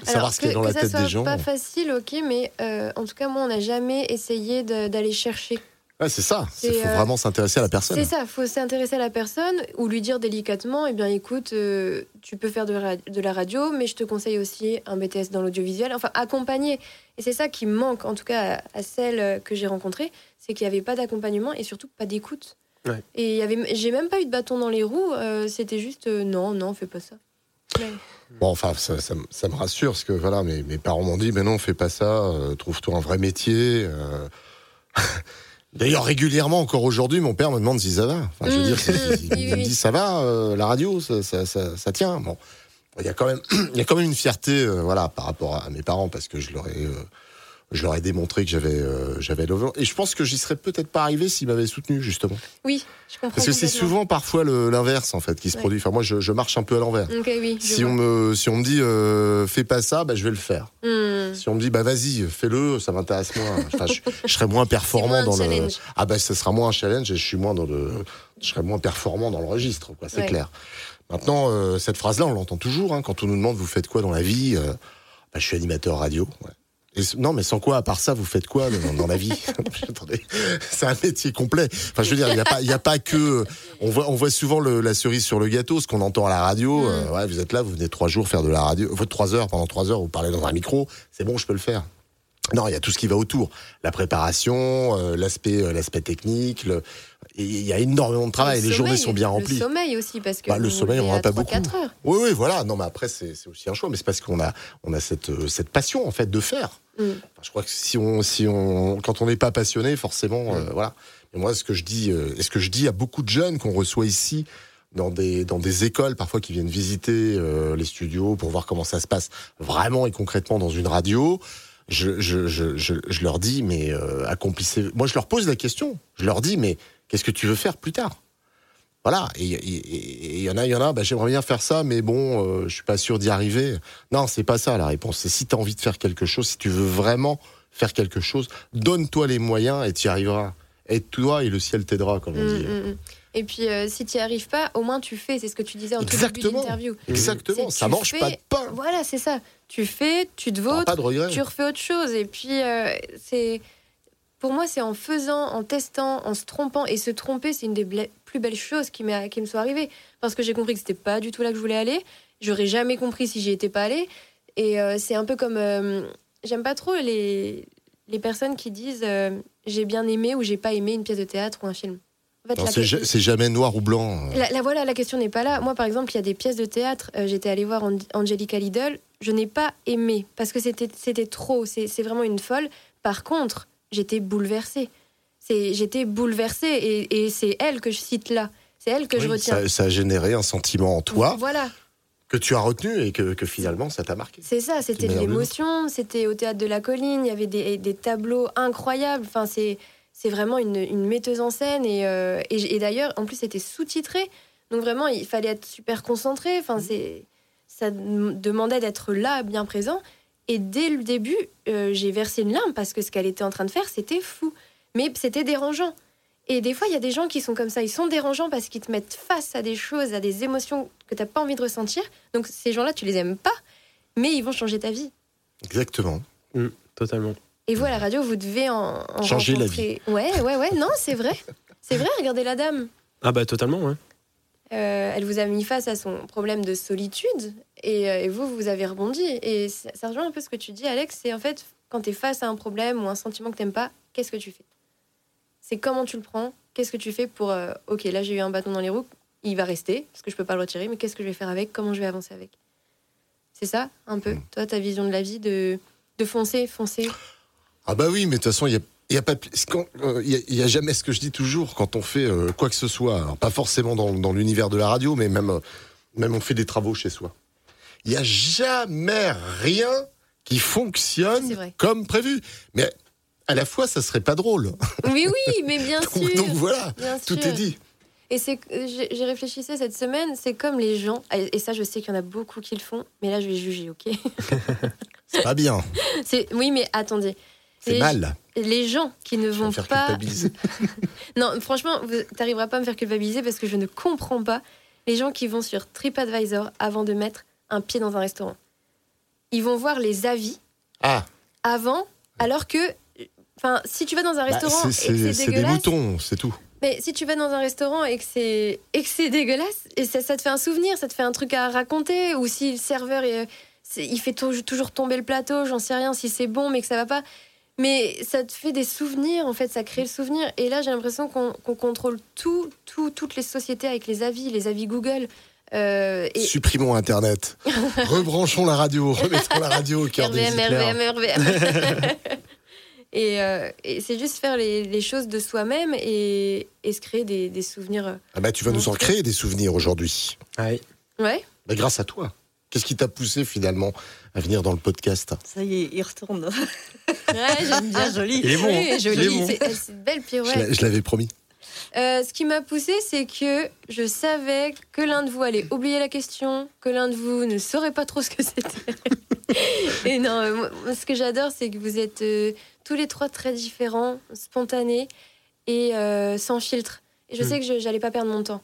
Savoir ce qu'il y a dans la tête des gens. Pas facile, ok, mais en tout cas moi on n'a jamais essayé d'aller chercher c'est ça. Il faut euh, vraiment s'intéresser à la personne. C'est ça. Il faut s'intéresser à la personne ou lui dire délicatement eh bien, écoute, euh, tu peux faire de, la radio, mais je te conseille aussi un BTS dans l'audiovisuel. Enfin, accompagner. Et c'est ça qui manque, en tout cas, à, celle que j'ai rencontrée c'est qu'il n'y avait pas d'accompagnement et surtout pas d'écoute. Et j'ai même pas eu de bâton dans les roues. Euh, c'était juste non, non, fais pas ça. Bon, enfin, ça, ça, me rassure parce que voilà, mes, mes parents m'ont dit, mais non, fais pas ça, euh, trouve-toi un vrai métier. Euh. D'ailleurs, régulièrement, encore aujourd'hui, mon père me demande si ça va. Enfin, je veux dire, il, me dit ça va, euh, la radio, ça, ça, ça, tient. Bon, il y a quand même, il y a quand même une fierté, voilà, par rapport à mes parents parce que je leur ai je leur ai démontré que j'avais euh, j'avais Et je pense que j'y serais peut-être pas arrivé s'ils m'avaient soutenu, justement. Oui, je comprends. Parce que c'est souvent parfois l'inverse, en fait, qui se produit. Enfin, moi, je, je, marche un peu à l'envers. oui, si, on me, si on me dit, euh, fais pas ça, bah, je vais le faire. Hmm. Si on me dit, bah, vas-y, fais-le, ça m'intéresse moins. Enfin, je, je, serai moins performant dans le. Ah, bah, ça sera moins un challenge et je suis moins dans le. Je serai moins performant dans le registre, quoi, c'est clair. Maintenant, euh, cette phrase-là, on l'entend toujours, hein, quand on nous demande, vous faites quoi dans la vie euh, bah, Je suis animateur radio. Ouais non, mais sans quoi, à part ça, vous faites quoi dans, la vie c'est un métier complet. Enfin, je veux dire, il n'y a pas, il y a pas que. On voit, on voit souvent la cerise sur le gâteau, ce qu'on entend à la radio. Mm. Euh, ouais, vous êtes là, vous venez trois jours faire de la radio, vous trois heures pendant trois heures, vous parlez dans un micro. C'est bon, je peux le faire. Non, il y a tout ce qui va autour. La préparation, euh, l'aspect, euh, l'aspect technique. Le... Il y a énormément de travail. les journées sont bien remplies. Le sommeil aussi, parce que bah, le sommeil, on n'en a pas beaucoup. Oui, oui, voilà. Non, mais après, c'est, aussi un choix. Mais c'est parce qu'on a, on a cette, euh, cette passion en fait de faire. Mm. je crois que si on, si on, quand on n'est pas passionné, forcément, mm. voilà. Et moi, ce que je dis, ce que je dis à beaucoup de jeunes qu'on reçoit ici, dans des, dans des écoles parfois qui viennent visiter les studios pour voir comment ça se passe vraiment et concrètement dans une radio je, je, je, je, leur dis, mais euh, accomplissez. Moi, je leur pose la question. Je leur dis, mais qu'est-ce que tu veux faire plus tard? Voilà. Et il y en a, il y en a. Bah, J'aimerais bien faire ça, mais bon, euh, je suis pas sûr d'y arriver. Non, c'est pas ça la réponse. C'est si tu as envie de faire quelque chose, si tu veux vraiment faire quelque chose, donne-toi les moyens et tu y arriveras. Aide-toi et le ciel t'aidera, comme on mm, dit. Mm, mm. Et puis, euh, si tu n'y arrives pas, au moins tu fais. C'est ce que tu disais en tout début d'interview. Exactement. Ça mange pas de pain. Voilà, c'est ça. Tu fais, tu te votes, tu refais autre chose. Et puis, euh, c'est. Pour moi, c'est en faisant, en testant, en se trompant. Et se tromper, c'est une des plus belles choses qui, qui me soit arrivée. Parce que j'ai compris que c'était pas du tout là que je voulais aller. J'aurais jamais compris si j'y étais pas allée. Et euh, c'est un peu comme. J'aime pas trop les, les personnes qui disent j'ai bien aimé ou j'ai pas aimé une pièce de théâtre ou un film c'est jamais noir ou blanc. La, voilà, la question n'est pas là. Moi, par exemple, il y a des pièces de théâtre. Euh, j'étais allée voir Angelica Lidl. Je n'ai pas aimé parce que c'était trop. C'est vraiment une folle. Par contre, j'étais bouleversée. J'étais bouleversée et, c'est elle que je cite là. C'est elle que je retiens. Ça, a généré un sentiment en toi. Voilà. Que tu as retenu et que, finalement ça t'a marqué. C'est ça, c'était de l'émotion, c'était au théâtre de la colline, il y avait des, des tableaux incroyables. Enfin, c'est c'est vraiment une, metteuse en scène. Euh, et, et, d'ailleurs, en plus, c'était sous-titré. Donc vraiment, il fallait être super concentré. Enfin, mmh. c'est, ça demandait d'être là, bien présent. Et dès le début, euh, j'ai versé une larme parce que ce qu'elle était en train de faire, c'était fou. Mais c'était dérangeant. Et des fois, il y a des gens qui sont comme ça. Ils sont dérangeants parce qu'ils te mettent face à des choses, à des émotions que tu n'as pas envie de ressentir. Donc ces gens-là, tu les aimes pas, mais ils vont changer ta vie. Exactement. Mmh, totalement. Et vous, à la radio, vous devez en, changer la vie. Ouais, ouais, ouais. Non, c'est vrai. C'est vrai, regardez la dame. Ah bah totalement, ouais. Euh, elle vous a mis face à son problème de solitude et, euh, vous, vous avez rebondi. Et ça, rejoint un peu ce que tu dis, Alex. C'est en fait, quand tu es face à un problème ou un sentiment que tu n'aimes pas, qu'est-ce que tu fais? C'est comment tu le prends? Qu'est-ce que tu fais pour. Euh, ok, là j'ai eu un bâton dans les roues, il va rester parce que je peux pas le retirer, mais qu'est-ce que je vais faire avec? Comment je vais avancer avec? C'est ça, un peu, mm. toi, ta vision de la vie, de, de foncer, foncer? Ah bah oui, mais de toute façon, il y a il n'y a, pas, euh, y a, jamais ce que je dis toujours quand on fait euh, quoi que ce soit, pas forcément dans, dans l'univers de la radio, mais même, euh, même on fait des travaux chez soi. Il n'y a jamais rien qui fonctionne comme prévu. Mais à la fois, ça serait pas drôle. Oui, oui, mais bien sûr. Donc voilà, tout est dit. Et c'est, j'ai réfléchissais cette semaine, c'est comme les gens, et ça je sais qu'il y en a beaucoup qui le font, mais là je vais juger, ok? C'est pas bien. C'est, oui, mais attendez. C'est mal. Les gens qui ne vont faire pas. Culpabiliser. non, franchement, tu n'arriveras pas à me faire culpabiliser parce que je ne comprends pas les gens qui vont sur TripAdvisor avant de mettre un pied dans un restaurant. Ils vont voir les avis ah. avant, alors que. Enfin, si tu vas dans un bah, restaurant. c'est des moutons, c'est tout. Mais si tu vas dans un restaurant et que c'est et que c'est dégueulasse, et ça, ça, te fait un souvenir, ça te fait un truc à raconter, ou si le serveur il fait toujours tomber le plateau, j'en sais rien, si c'est bon mais que ça va pas, mais ça te fait des souvenirs, en fait, ça crée le souvenir. Et là, j'ai l'impression qu'on contrôle tout, tout, toutes les sociétés avec les avis, les avis Google. Euh, Supprimons Internet. Rebranchons la radio. Remettons la radio au cœur RVM, des RVM, RVM. et, euh, et c'est juste faire les, les choses de soi-même et, et, se créer des, des, souvenirs. Ah bah tu vas nous en créer des souvenirs aujourd'hui. Oui. Ouais. Bah grâce à toi. Qu'est-ce qui t'a poussé finalement à venir dans le podcast? Ça y est, il retourne. ouais, j'aime bien. joli. Il est bon. Oui, hein. joli. Bon. C'est une belle pirouette. Je l'avais promis. Euh, ce qui m'a poussé, c'est que je savais que l'un de vous allait oublier la question, que l'un de vous ne saurait pas trop ce que c'était. Et non, euh, moi, ce que j'adore, c'est que vous êtes euh, tous les trois très différents, spontanés et euh, sans filtre. Et je Mm. sais que je j'allais pas perdre mon temps.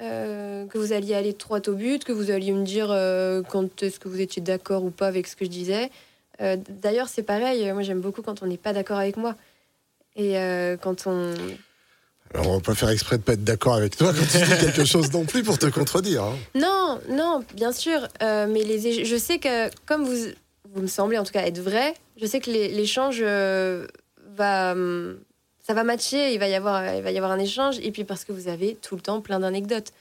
Euh, que vous alliez aller droit au but, que vous alliez me dire euh, quand est-ce que vous étiez d'accord ou pas avec ce que je disais. Euh, D'ailleurs, c'est pareil, moi j'aime beaucoup quand on n'est pas d'accord avec moi. Et quand on, Alors on va pas faire exprès de pas être d'accord avec toi quand tu dis quelque chose non plus pour te contredire. hein. Non, non, bien sûr. mais les, je sais que, comme vous, vous me semblez en tout cas être vrai, je sais que l'échange va. hum, ça va matcher, il va, y avoir, il va y avoir un échange. Et puis parce que vous avez tout le temps plein d'anecdotes.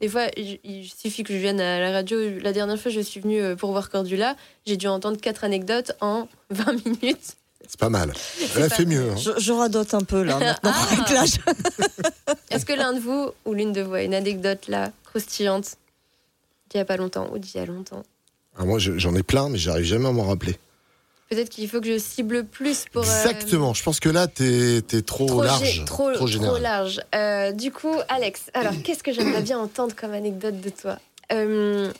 Des fois, il, suffit que je vienne à la radio. La dernière fois, je suis venue euh, pour voir Cordula. J'ai dû entendre quatre anecdotes en 20 minutes. C'est pas mal. Elle a fait mieux. hein. Je, je radote un peu là maintenant Ah. avec l'âge. Est-ce que l'un de vous ou l'une de vous a une anecdote là, croustillante, d'il n'y a pas longtemps ou d'il y a longtemps? Ah, moi je- j'en ai plein, mais j'arrive jamais à m'en rappeler. Peut-être qu'il faut que je cible plus pour. euh, Exactement. Je pense que là t'es es trop, trop, large, trop, trop général. trop large. Euh, du coup, Alex, alors qu'est-ce que j'aimerais bien entendre comme anecdote de toi? Euh,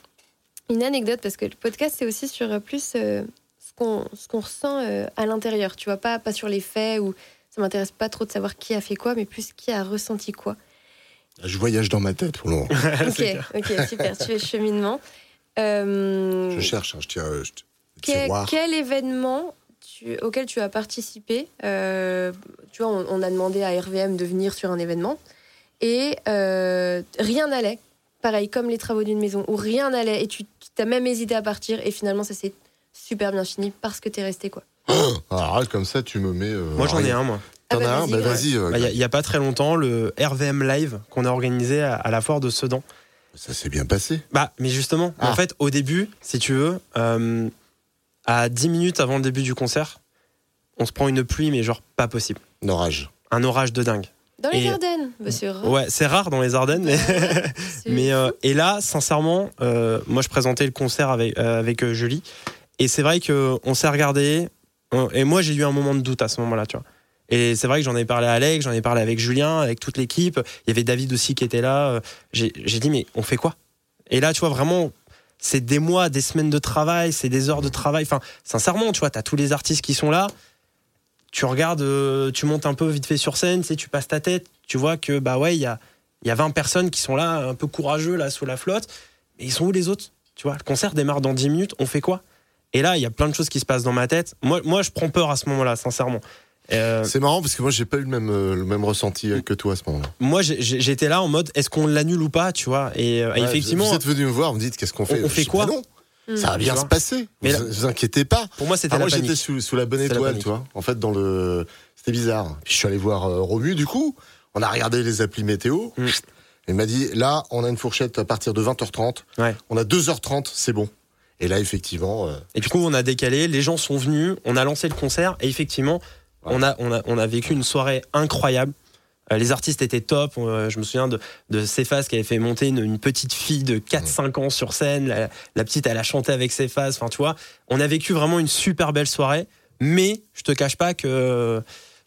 Une anecdote, parce que le podcast, c'est aussi sur plus ce qu'on qu'on ressent à l'intérieur. Tu vois, pas, pas sur les faits ou ça m'intéresse pas trop de savoir qui a fait quoi, mais plus qui a ressenti quoi. Je voyage dans ma tête pour le moment. Ok, ok, super, tu es cheminement. Je cherche, hein, je tiens. je- que- quel événement tu- auquel tu as participé euh, Tu vois, on, on a demandé à RVM de venir sur un événement et euh, rien n'allait. Pareil, comme les travaux d'une maison, où rien n'allait et tu as même hésité à partir et finalement ça s'est super bien fini parce que tu es resté quoi. Là, comme ça, tu me mets. euh, Moi j'en ai un moi. T'en Ah bah, as un vas-y, Bah ouais. vas-y. Bah, Il n'y a, pas très longtemps, le RVM Live qu'on a organisé à, à la foire de Sedan. Ça s'est bien passé. Bah, mais justement, Ah. en fait, au début, si tu veux, euh, à 10 minutes avant le début du concert, on se prend une pluie, mais genre pas possible. Un orage. Un orage de dingue. Dans les Et- Ardennes, rare. Ouais, c'est rare dans les Ardennes, mais. Euh, et là, sincèrement, euh, moi je présentais le concert avec euh, avec Julie, et c'est vrai que on s'est regardé, et moi j'ai eu un moment de doute à ce moment-là, tu vois. Et c'est vrai que j'en ai parlé à Alex, j'en ai parlé avec Julien, avec toute l'équipe. Il y avait David aussi qui était là. J'ai j'ai dit mais on fait quoi? Et là, tu vois vraiment, c'est des mois, des semaines de travail, c'est des heures de travail. Enfin, sincèrement, tu vois, t'as tous les artistes qui sont là. Tu regardes, euh, tu montes un peu vite fait sur scène, tu tu passes ta tête, tu vois que bah ouais, il y a y a 20 personnes qui sont là, un peu courageux, là, sous la flotte. Mais ils sont où les autres Tu vois, le concert démarre dans 10 minutes, on fait quoi? Et là, il y a plein de choses qui se passent dans ma tête. Moi, moi je prends peur à ce moment-là, sincèrement. Euh, C'est marrant parce que moi, j'ai pas eu le même, euh, le même ressenti euh, que toi à ce moment-là. moi, j'étais là en mode, est-ce qu'on l'annule ou pas, tu vois? Et euh, Ouais, effectivement, Vous êtes venu me voir, vous me dites qu'est-ce qu'on fait? On fait quoi bah Non, Mm. ça va bien se passer. Mais vous, là- vous inquiétez pas. pour moi, c'était Ah, la moi, j'étais sous, sous la bonne la étoile, tu vois. En fait, dans le. C'était bizarre. Puis je suis allé voir euh, Romu, du coup. On a regardé les applis météo. Mm. Il m'a dit là, on a une fourchette à partir de 20h30. Ouais. On a 2h30, c'est bon. Et là, effectivement. euh, Et du coup, on a décalé, les gens sont venus, on a lancé le concert, et effectivement, Ouais. on, a, on, a, on a vécu une soirée incroyable. Euh, les artistes étaient top. Euh, je me souviens de, de Cephas qui avait fait monter une, une petite fille de 4-5 ans sur scène. La, la petite, elle a chanté avec Cephas. Enfin, tu vois, on a vécu vraiment une super belle soirée. Mais je te cache pas que,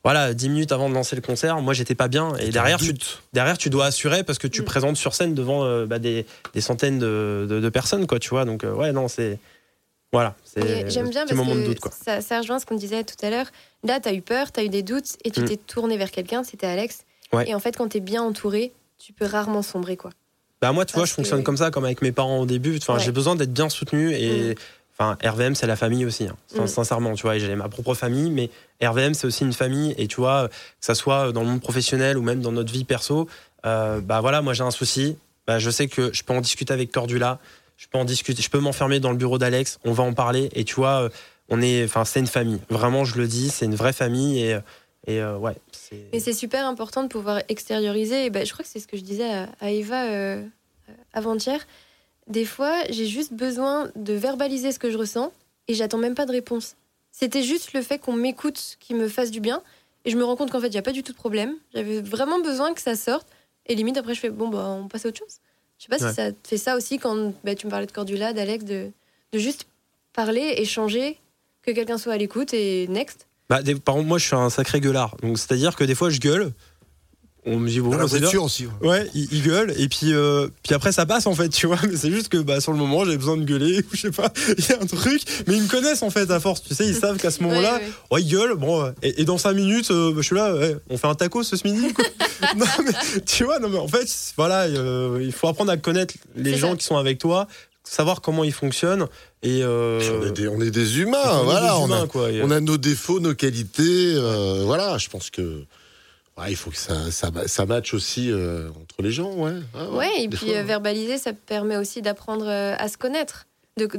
voilà, 10 minutes avant de lancer le concert, moi, j'étais pas bien. Et derrière, tu, derrière, tu dois assurer parce que tu Mm. présentes sur scène devant euh, bah, des, des centaines de, de- de personnes, quoi, tu vois. Donc, euh, ouais, non, c'est. Voilà. J'aime bien parce moment que de doute. Ça, ça rejoint ce qu'on disait tout à l'heure. Là, tu as eu peur, tu as eu des doutes et tu Mm. t'es tourné vers quelqu'un, c'était Alex. Ouais. Et en fait, quand tu es bien entouré, tu peux rarement sombrer. quoi. Bah moi, tu vois, je fonctionne comme ça, comme avec mes parents au début. Enfin, Ouais. j'ai besoin d'être bien soutenu et enfin RVM c'est la famille aussi. hein. Mm. Sincèrement, tu vois, j'ai ma propre famille, mais RVM c'est aussi une famille et tu vois, que ça soit dans le monde professionnel ou même dans notre vie perso, euh, bah voilà, moi j'ai un souci, bah, je sais que je peux en discuter avec Cordula, je peux en discuter, je peux m'enfermer dans le bureau d'Alex, on va en parler et tu vois, euh, on est, enfin c'est une famille. Vraiment, je le dis, c'est une vraie famille et et euh, ouais. Mais c'est super important de pouvoir extérioriser. Et ben, je crois que c'est ce que je disais à, Eva euh, avant-hier. des fois, j'ai juste besoin de verbaliser ce que je ressens et j'attends même pas de réponse. C'était juste le fait qu'on m'écoute qui me fasse du bien. Et je me rends compte qu'en fait, il n'y a pas du tout de problème. J'avais vraiment besoin que ça sorte. Et limite, après, je fais bon, bah, on passe à autre chose. Je sais pas si ça fait ça aussi quand bah, tu me parlais de Cordula, d'Alex, de, de juste parler, échanger, que quelqu'un soit à l'écoute et next. Bah, par contre, moi, je suis un sacré gueulard. Donc, c'est-à-dire que des fois, je gueule on me dit bon, Dans la voiture aussi. Ouais, il, gueule et puis euh, puis après ça passe en fait, tu vois. Mais c'est juste que bah sur le moment j'ai besoin de gueuler ou je sais pas, il y a un truc. Mais ils me connaissent en fait à force, tu sais, ils savent qu'à ce moment-là, ouais, ils gueulent. Bon, et, dans 5 minutes, euh, bah, je suis là, on fait un taco ce midi. non mais tu vois, non mais en fait voilà, euh, il faut apprendre à connaître les gens qui sont avec toi savoir comment ils fonctionnent et on, est des, on, est des, humains voilà on, a, quoi, on a nos défauts nos qualités voilà je pense que il faut que ça, ça, ça matche aussi euh, entre les gens, ouais. Ah, ouais, et puis euh, verbaliser, ça permet aussi d'apprendre euh, à se connaître.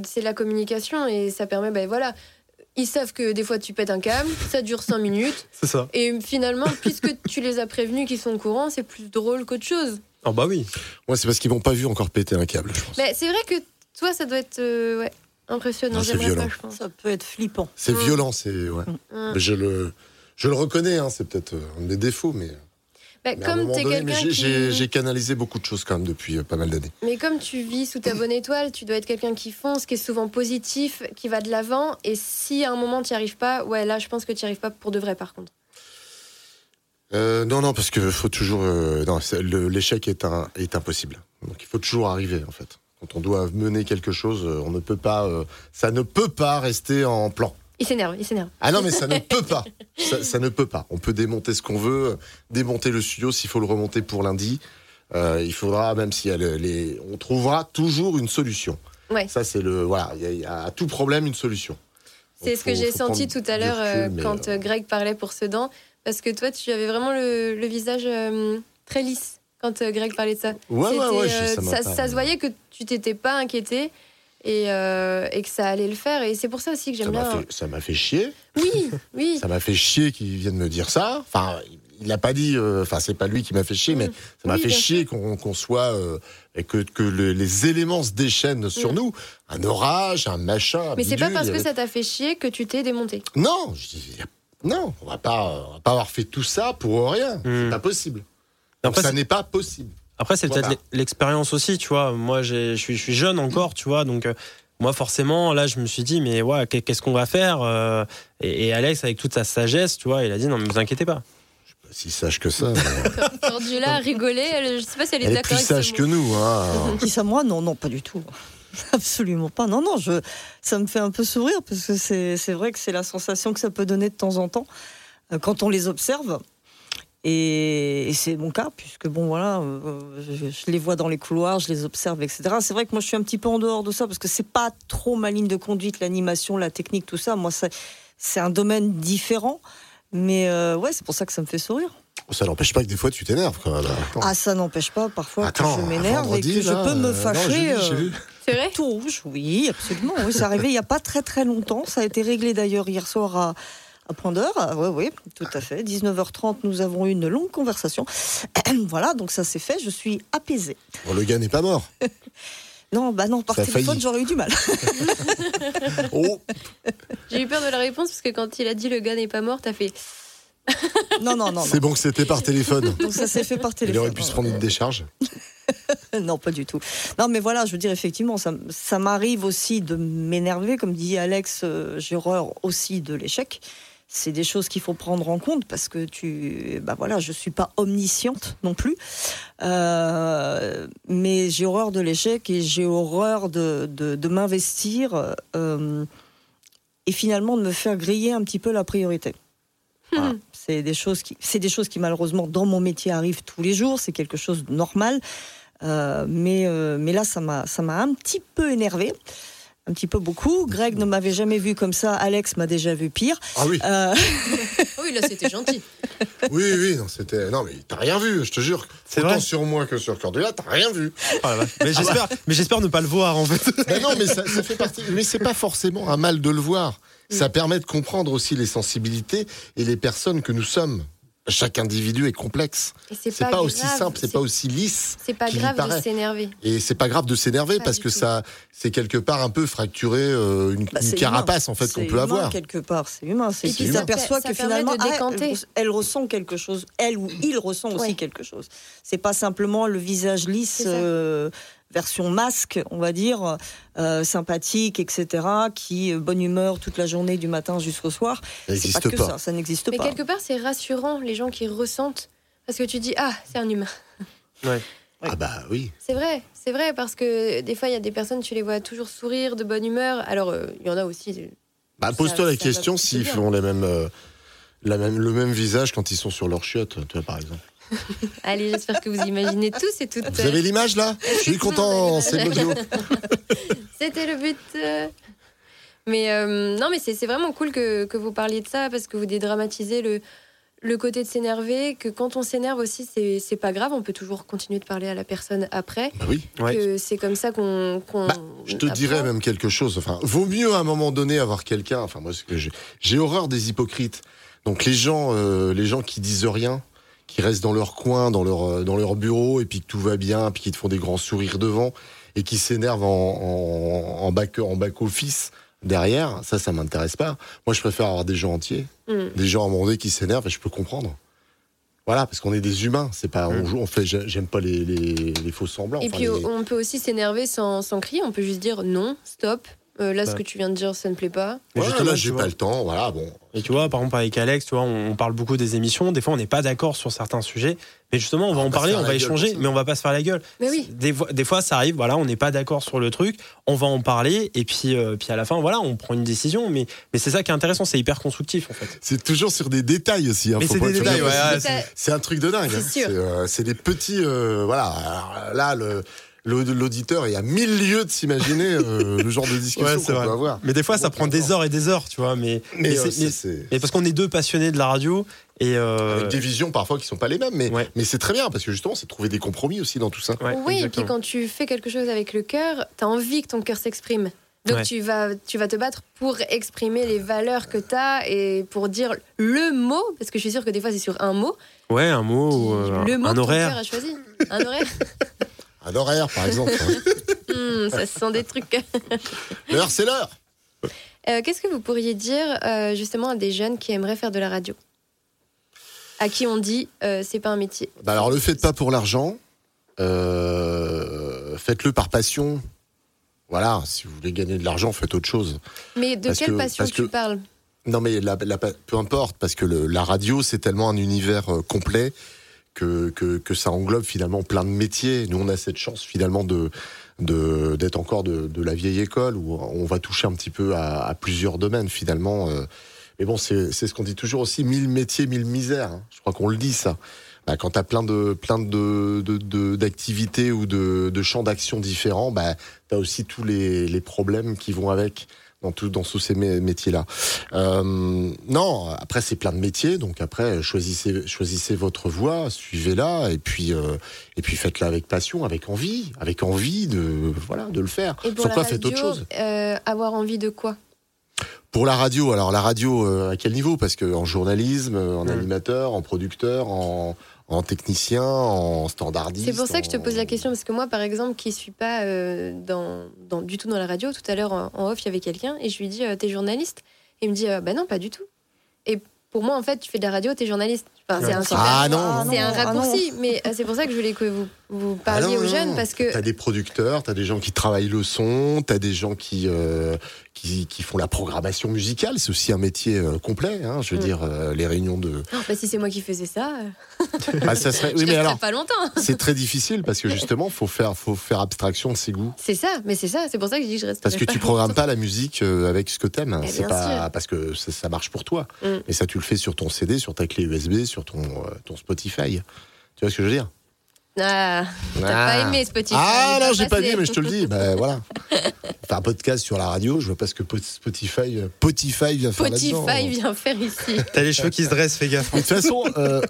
C'est la communication et ça permet, ben voilà, ils savent que des fois tu pètes un câble, ça dure 5 minutes. C'est ça. Et finalement, puisque tu les as prévenus qu'ils sont au courant, c'est plus drôle qu'autre chose. Oh bah oui. Ouais, c'est parce qu'ils m'ont pas vu encore péter un câble, je pense. Mais c'est vrai que toi, ça doit être ouais, impressionnant. C'est violent. Ça peut être flippant. C'est mm. violent, c'est ouais. Mm. Mais je le je le reconnais, hein, c'est peut-être un de mes défauts, mais. Bah, comme j'ai canalisé beaucoup de choses quand même depuis euh, pas mal d'années. Mais comme tu vis sous ta bonne étoile, tu dois être quelqu'un qui fonce, qui est souvent positif, qui va de l'avant. Et si à un moment tu n'y arrives pas, ouais, là je pense que tu n'y arrives pas pour de vrai par contre. Euh, non, non, parce que faut toujours. Euh, l'échec est, est impossible. Donc il faut toujours arriver en fait. Quand on doit mener quelque chose, on ne peut pas. ça ne peut pas rester en plan. Il s'énerve, il s'énerve. Ah non, mais ça ne peut pas. Ça, ne peut pas. On peut démonter ce qu'on veut, démonter le studio s'il faut le remonter pour lundi. Euh, il faudra, même si les, on trouvera toujours une solution. Ouais. Ça, c'est le, voilà, il y, a à tout problème une solution. C'est ce que j'ai senti tout à l'heure euh, quand euh, Greg parlait pour Sedan, parce que toi, tu avais vraiment le, visage très lisse quand Greg parlait de ça. Ouais, ouais, ouais, ça, ça, se voyait que tu t'étais pas inquiété et, euh, et, que ça allait le faire. Et c'est pour ça aussi que j'aime bien. ça m'a fait chier. Oui, oui. ça m'a fait chier qu'il vienne me dire ça. Enfin, il n'a pas dit. Euh, enfin, c'est pas lui qui m'a fait chier, mais mm. ça m'a fait chier qu'on soit euh, et que, que les éléments se déchaînent sur mm. nous. Un orage, un machin. Mais c'est pas parce que ça t'a fait chier que tu t'es démonté. Non, non, on va pas, va pas avoir fait tout ça pour rien. C'est mm. pas possible. ça n'est pas possible. Après, c'est peut-être l'expérience aussi, tu vois. Moi, je suis jeune encore, tu vois, donc euh, moi forcément là je me suis dit mais ouais qu'est-ce qu'on va faire euh, et, Alex avec toute sa sagesse tu vois il a dit non mais vous inquiétez pas. Je suis pas si sage que ça Cordula a rigolé je sais pas si elle est, elle est plus sage que nous hein. qui ça moi? Non non pas du tout. Absolument pas. Non non je ça me fait un peu sourire parce que c'est vrai que c'est la sensation que ça peut donner de temps en temps. Euh, quand on les observe et, c'est mon cas, puisque bon voilà, euh, je, les vois dans les couloirs, je les observe, etc. C'est vrai que moi je suis un petit peu en dehors de ça, parce que c'est pas trop ma ligne de conduite, l'animation, la technique, tout ça. Moi, c'est un domaine différent. Mais euh, ouais, c'est pour ça que ça me fait sourire. Ça n'empêche pas que des fois tu t'énerves quand même. Ah, ça n'empêche pas parfois que je m'énerve et que je peux me euh, fâcher. c'est vrai? Tout rouge, oui, absolument. Oui, c'est arrivé il n'y a pas très très longtemps. Ça a été réglé d'ailleurs hier soir à, à point d'heure, oui, oui, tout à fait. 19h30, nous avons eu une longue conversation. voilà, donc ça c'est fait, je suis apaisée. Bon, le gars n'est pas mort. non, bah non, par téléphone, j'aurais eu du mal. oh. J'ai eu peur de la réponse parce que quand il a dit le gars n'est pas mort, t'as fait. non, non, non. C'est bon que c'était par téléphone. Donc ça s'est fait par téléphone. Il aurait pu se prendre une décharge. non, pas du tout. Non, mais voilà, je veux dire, effectivement, ça, ça m'arrive aussi de m'énerver. Comme dit Alex, euh, j'ai horreur aussi de l'échec c'est des choses qu'il faut prendre en compte parce que tu, bah voilà, je suis pas omnisciente non plus, euh, mais j'ai horreur de l'échec et j'ai horreur de, de, m'investir euh, et finalement de me faire griller un petit peu la priorité. C'est des choses qui, c'est des choses qui malheureusement dans mon métier arrivent tous les jours. C'est quelque chose de normal, euh, mais mais là ça m'a ça m'a un petit peu énervé un petit peu beaucoup. Greg ne m'avait jamais vu comme ça. Alex m'a déjà vu pire. Ah oui. Euh, oui, là c'était gentil. Oui, oui, non, c'était. Non, mais t'as rien vu, je te jure. C'est Autant sur moi que sur Cordula, t'as rien vu. Oh mais j'espère, mais j'espère ne pas le voir en fait. Mais non, mais ça, fait partie. Mais c'est pas forcément un mal de le voir. Ça permet de comprendre aussi les sensibilités et les personnes que nous sommes chaque individu est complexe. C'est pas, aussi simple, c'est pas aussi lisse. C'est pas grave de s'énerver. Et c'est pas grave de s'énerver parce que ça, c'est quelque part un peu fracturer euh, une, bah, carapace en fait qu'on peut avoir. Quelque part, c'est humain. C'est qui s'aperçoit que finalement, ah, elle, ressent quelque chose. Elle ou il ressent aussi quelque chose. C'est pas simplement le visage lisse version masque, on va dire, euh, sympathique, etc., qui euh, bonne humeur toute la journée du matin jusqu'au soir. C'est pas que ça, ça n'existe pas. Mais quelque part, c'est rassurant les gens qui ressentent, parce que tu dis ah, c'est un humain. Ouais. Ah bah oui. C'est vrai, c'est vrai parce que des fois il y a des personnes tu les vois toujours sourire, de bonne humeur. Alors euh, il y en a aussi. Bah pose-toi la question s'ils font les mêmes, la même, le même visage quand ils sont sur leur chiotte, tu vois par exemple. Allez, j'espère que vous imaginez tous et toutes. Vous avez l'image là? Je suis content, c'est l'audio. C'était le but. Mais euh, non, mais c'est vraiment cool que, que, vous parliez de ça parce que vous dédramatisez le, le côté de s'énerver, que quand on s'énerve aussi, c'est pas grave, on peut toujours continuer de parler à la personne après. Bah oui. C'est comme ça qu'on. bah, je te dirais même quelque chose. Enfin, vaut mieux à un moment donné avoir quelqu'un. Enfin, moi, j'ai horreur des hypocrites. Donc les gens, euh, les gens qui disent rien qui restent dans leur coin, dans leur, euh, dans leur bureau, et puis que tout va bien, puis qui te font des grands sourires devant, et qui s'énervent en, en, back, en back office derrière, ça, ça m'intéresse pas. Moi, je préfère avoir des gens entiers, mm. des gens à un qui s'énervent, et je peux comprendre. Voilà, parce qu'on est des humains. C'est pas, on mm. joue, on fait, j'aime pas les, les, faux semblants. Et puis, on peut aussi s'énerver sans, sans crier. On peut juste dire non, stop, euh, là, ce que tu viens de dire, ça ne plaît pas. Mais là, j'ai pas le temps. Voilà, bon. Et tu vois, par exemple, avec Alex, tu vois, on, parle beaucoup des émissions. Des fois, on n'est pas d'accord sur certains sujets. Mais justement, on va en parler, on va échanger, mais on va pas se faire la gueule. Mais oui. Des, des fois, ça arrive, voilà, on n'est pas d'accord sur le truc, on va en parler, et puis, euh, puis à la fin, voilà, on prend une décision. Mais, mais c'est ça qui est intéressant, c'est hyper constructif, en fait. C'est toujours sur des détails aussi. Hein, mais c'est des détails, ouais, C'est un truc de dingue. C'est hein. euh, des petits, voilà. là, le l'auditeur est à mille lieues de s'imaginer euh, le genre de discussion qu'on peut avoir. Mais des fois, ça prend des heures et des heures, tu vois. Mais, mais, euh, parce qu'on est deux passionnés de la radio. Et euh, Avec des visions parfois qui sont pas les mêmes, mais, mais c'est très bien parce que justement, c'est trouver des compromis aussi dans tout ça. oui, et puis quand tu fais quelque chose avec le cœur, tu as envie que ton cœur s'exprime. Donc tu, vas, tu vas te battre pour exprimer les valeurs que tu as et pour dire le mot, parce que je suis sûre que des fois c'est sur un mot. Ouais, un mot, le mot un que horaire. Ton cœur a choisi. Un horaire. Un horaire, par exemple. Hmm, ça se sent des trucs. l'heure, c'est l'heure. Euh, qu'est-ce que vous pourriez dire euh, justement à des jeunes qui aimeraient faire de la radio? À qui on dit euh, c'est pas un métier bah Alors, le faites pas pour l'argent. Faites-le par passion. Voilà, si vous voulez gagner de l'argent, faites autre chose. Mais de quelle passion tu parles? Non, mais peu importe, parce que la radio, c'est tellement un univers complet que, que, ça englobe finalement plein de métiers. Nous, on a cette chance finalement de d'être encore de, la vieille école où on va toucher un petit peu à, plusieurs domaines finalement. Euh. Mais bon, c'est ce qu'on dit toujours aussi, mille métiers, mille misères. Hein. Je crois qu'on le dit ça. Bah, quand tu as plein de plein de d'activités ou de, de champs d'action différents, bah, tu as aussi tous les, les problèmes qui vont avec dans, tout, dans tous ces métiers-là. Euh, non, après c'est plein de métiers, donc après choisissez, choisissez votre voie, suivez-la, et puis euh, et puis faites-la avec passion, avec envie, avec envie de voilà de le faire. Et pour faites autre chose. Euh, avoir envie de quoi? Pour la radio, alors la radio à quel niveau? Parce que en journalisme, en mmh. animateur, en producteur, en, en technicien, en standardiste. C'est pour ça que je te pose la question, parce que moi, par exemple, qui suis pas euh, dans, dans, du tout dans la radio, tout à l'heure en, off, il y avait quelqu'un, et je lui dis, euh, t'es journaliste? Et il me dit, euh, bah non, pas du tout. Et pour moi, en fait, tu fais de la radio, t'es journaliste. Enfin, c'est un, ah, non, c'est un raccourci, mais c'est pour ça que je voulais que vous, vous parliez aux jeunes, parce que... T'as des producteurs, t'as des gens qui travaillent le son, t'as des gens qui, qui, font la programmation musicale. C'est aussi un métier euh, complet. Hein, je veux mm. dire, euh, les réunions de. bah, si c'est moi qui faisais ça. Euh, bah, ça serait. oui, mais alors. Pas longtemps. c'est très difficile parce que justement, faut faire, faut faire abstraction de ses goûts. C'est ça, mais c'est ça. C'est pour ça que je dis que je reste. Parce que tu programmes pas la musique avec ce que t'aimes. Eh, c'est pas parce que ça, marche pour toi. Mm. Mais ça, tu le fais sur ton CD, sur ta clé USB, sur ton, ton Spotify. Tu vois ce que je veux dire? Ah, t'as pas ah. aimé Spotify. Ah non, j'ai pas dit, mais je te le dis. Ben voilà. Faire un podcast sur la radio, je vois pas ce que Spotify, euh, Spotify vient faire Spotify vient faire ici. T'as les cheveux qui se dressent, fais gaffe. De toute façon, euh,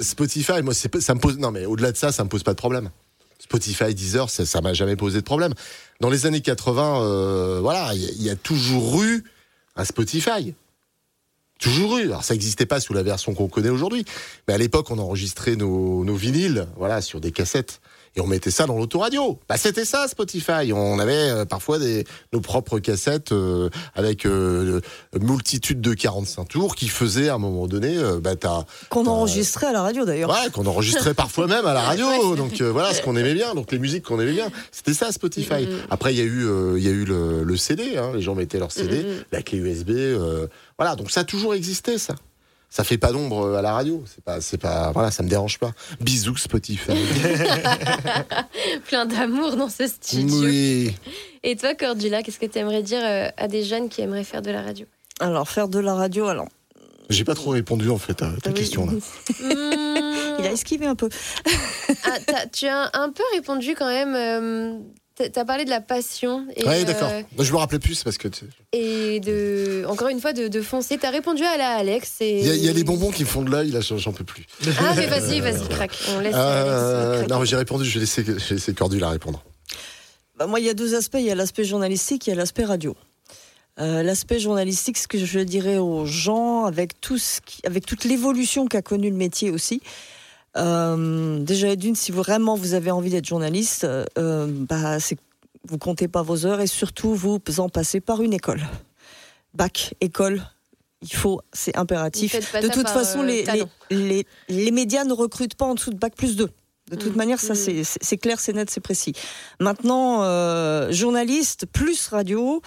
Spotify, moi, ça me pose. Non, mais au-delà de ça, ça me pose pas de problème. Spotify, Deezer, ça, ça m'a jamais posé de problème. Dans les années 80, euh, voilà, il y, a toujours eu un Spotify. Toujours eu. Alors ça n'existait pas sous la version qu'on connaît aujourd'hui, mais à l'époque on enregistrait nos, nos vinyles, voilà, sur des cassettes et on mettait ça dans l'autoradio. Bah c'était ça Spotify. On avait euh, parfois des nos propres cassettes euh, avec euh, multitude de 45 tours qui faisaient à un moment donné bah qu'on enregistrait à la radio d'ailleurs. Ouais, qu'on enregistrait parfois même à la radio. Donc voilà ce qu'on aimait bien, donc les musiques qu'on aimait bien. C'était ça Spotify. Mm-hmm. Après il y a eu il y a eu le, le CD hein. les gens mettaient leur CD, mm-hmm. la clé USB voilà, donc ça a toujours existé ça ça fait pas d'ombre à la radio. C'est pas, c'est pas, voilà, ça me dérange pas. Bisous Spotify. Plein d'amour dans ce studio. Oui. Et toi, Cordula, qu'est-ce que tu aimerais dire euh, à des jeunes qui aimeraient faire de la radio? Alors, faire de la radio, alors. J'ai pas trop répondu en fait à ta question là. Il a esquivé un peu. ah, tu as un peu répondu quand même. Euh, tu as parlé de la passion. Oui, d'accord. Euh, je me rappelais plus parce que. Et de, encore une fois, de, de foncer. Tu as répondu à la Alex. Il y, a les bonbons qui me font de l'œil, là, j'en peux plus. Ah, mais vas-y, vas-y, craque. On laisse. Euh, non, j'ai répondu, je vais laisser, laisser Cordula répondre. Bah, moi, il y a deux aspects. Il y a l'aspect journalistique, il y a l'aspect radio. Euh, l'aspect journalistique, ce que je dirais aux gens, avec, tout ce qui, avec toute l'évolution qu'a connu le métier aussi, euh, déjà, d'une, si vraiment vous avez envie d'être journaliste, euh, bah, c'est vous comptez pas vos heures et surtout vous en passez par une école. Bac, école, il faut, c'est impératif. De toute façon, euh, les, les, les, médias ne recrutent pas en dessous de bac plus 2. De toute mmh. manière, ça mmh. c'est clair, c'est net, c'est précis. Maintenant, journaliste plus radio,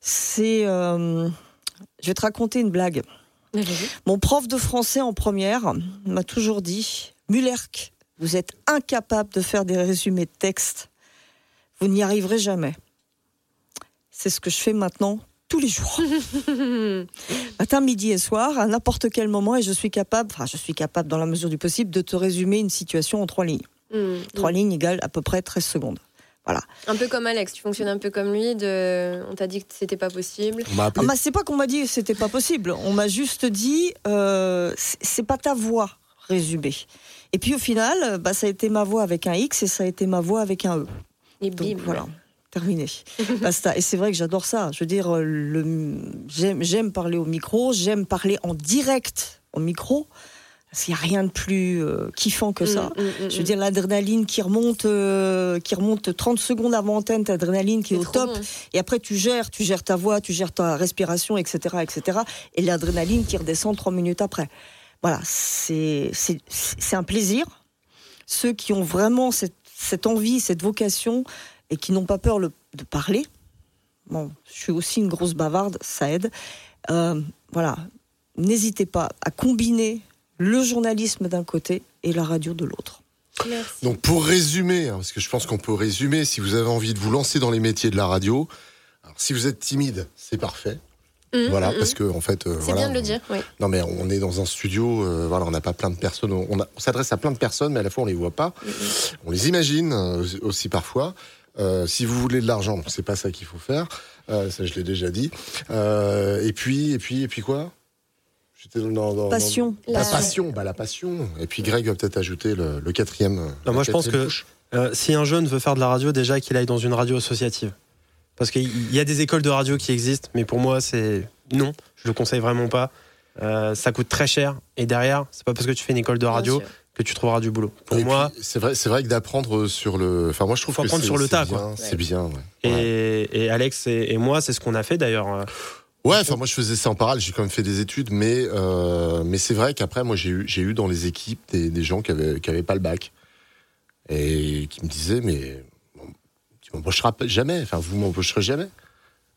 c'est. je vais te raconter une blague. Mon prof de français en première m'a toujours dit Mullerc, vous êtes incapable de faire des résumés de texte. Vous n'y arriverez jamais. C'est ce que je fais maintenant tous les jours. Matin, midi et soir, à n'importe quel moment, et je suis capable, enfin, je suis capable dans la mesure du possible, de te résumer une situation en trois lignes. Mmh, trois mmh. lignes égale à peu près 13 secondes. Voilà. Un peu comme Alex, tu fonctionnes un peu comme lui. De... On t'a dit que c'était pas possible. Ah bah, c'est pas qu'on m'a dit que c'était pas possible. On m'a juste dit, euh, c'est pas ta voix résumée. Et puis au final, bah, ça a été ma voix avec un X et ça a été ma voix avec un E. Et bim. Voilà. Terminé. Basta. Et c'est vrai que j'adore ça. Je veux dire, le... j'aime parler au micro, j'aime parler en direct au micro. Parce qu'il n'y a rien de plus euh, kiffant que ça. Mm, mm, mm, je veux dire, l'adrénaline qui remonte, euh, qui remonte 30 secondes avant antenne, l'adrénaline qui est, au top. Et après, tu gères, tu gères ta voix, tu gères ta respiration, etc., etc. Et l'adrénaline qui redescend trois minutes après voilà, c'est un plaisir. Ceux qui ont vraiment cette, envie, cette vocation et qui n'ont pas peur de parler. Bon, je suis aussi une grosse bavarde, ça aide. Euh, voilà, n'hésitez pas à combiner le journalisme d'un côté et la radio de l'autre. Donc pour résumer, hein, parce que je pense qu'on peut résumer, si vous avez envie de vous lancer dans les métiers de la radio, si vous êtes timide, c'est parfait. Mmh, voilà, mmh, parce mmh. que en fait, euh, c'est bien de le dire. Oui. Non, mais on est dans un studio. Euh, voilà, on n'a pas plein de personnes. On, s'adresse à plein de personnes, mais à la fois on les voit pas. On les imagine euh, aussi parfois. si vous voulez de l'argent, c'est pas ça qu'il faut faire. ça, je l'ai déjà dit. et puis, et puis, et puis quoi? Dans, passion. la passion, bah la passion. Et puis Greg va peut-être ajouter le, quatrième. moi, je pense que si un jeune veut faire de la radio, déjà qu'il aille dans une radio associative. Parce qu'il y a des écoles de radio qui existent, mais pour moi, c'est non, je le conseille vraiment pas. Euh, ça coûte très cher et derrière, c'est pas parce que tu fais une école de radio que tu trouveras du boulot. Pour moi, c'est vrai, c'est vrai que d'apprendre sur le. Enfin, moi, je trouve faut apprendre sur le tas, C'est bien. Et, Alex et, moi, c'est ce qu'on a fait d'ailleurs. Ouais, enfin moi je faisais ça en parallèle, j'ai quand même fait des études, mais euh, mais c'est vrai qu'après moi j'ai eu j'ai eu dans les équipes des, des gens qui avaient qui avaient pas le bac et qui me disaient mais m'embauchera jamais. Enfin, vous m'embaucherez jamais.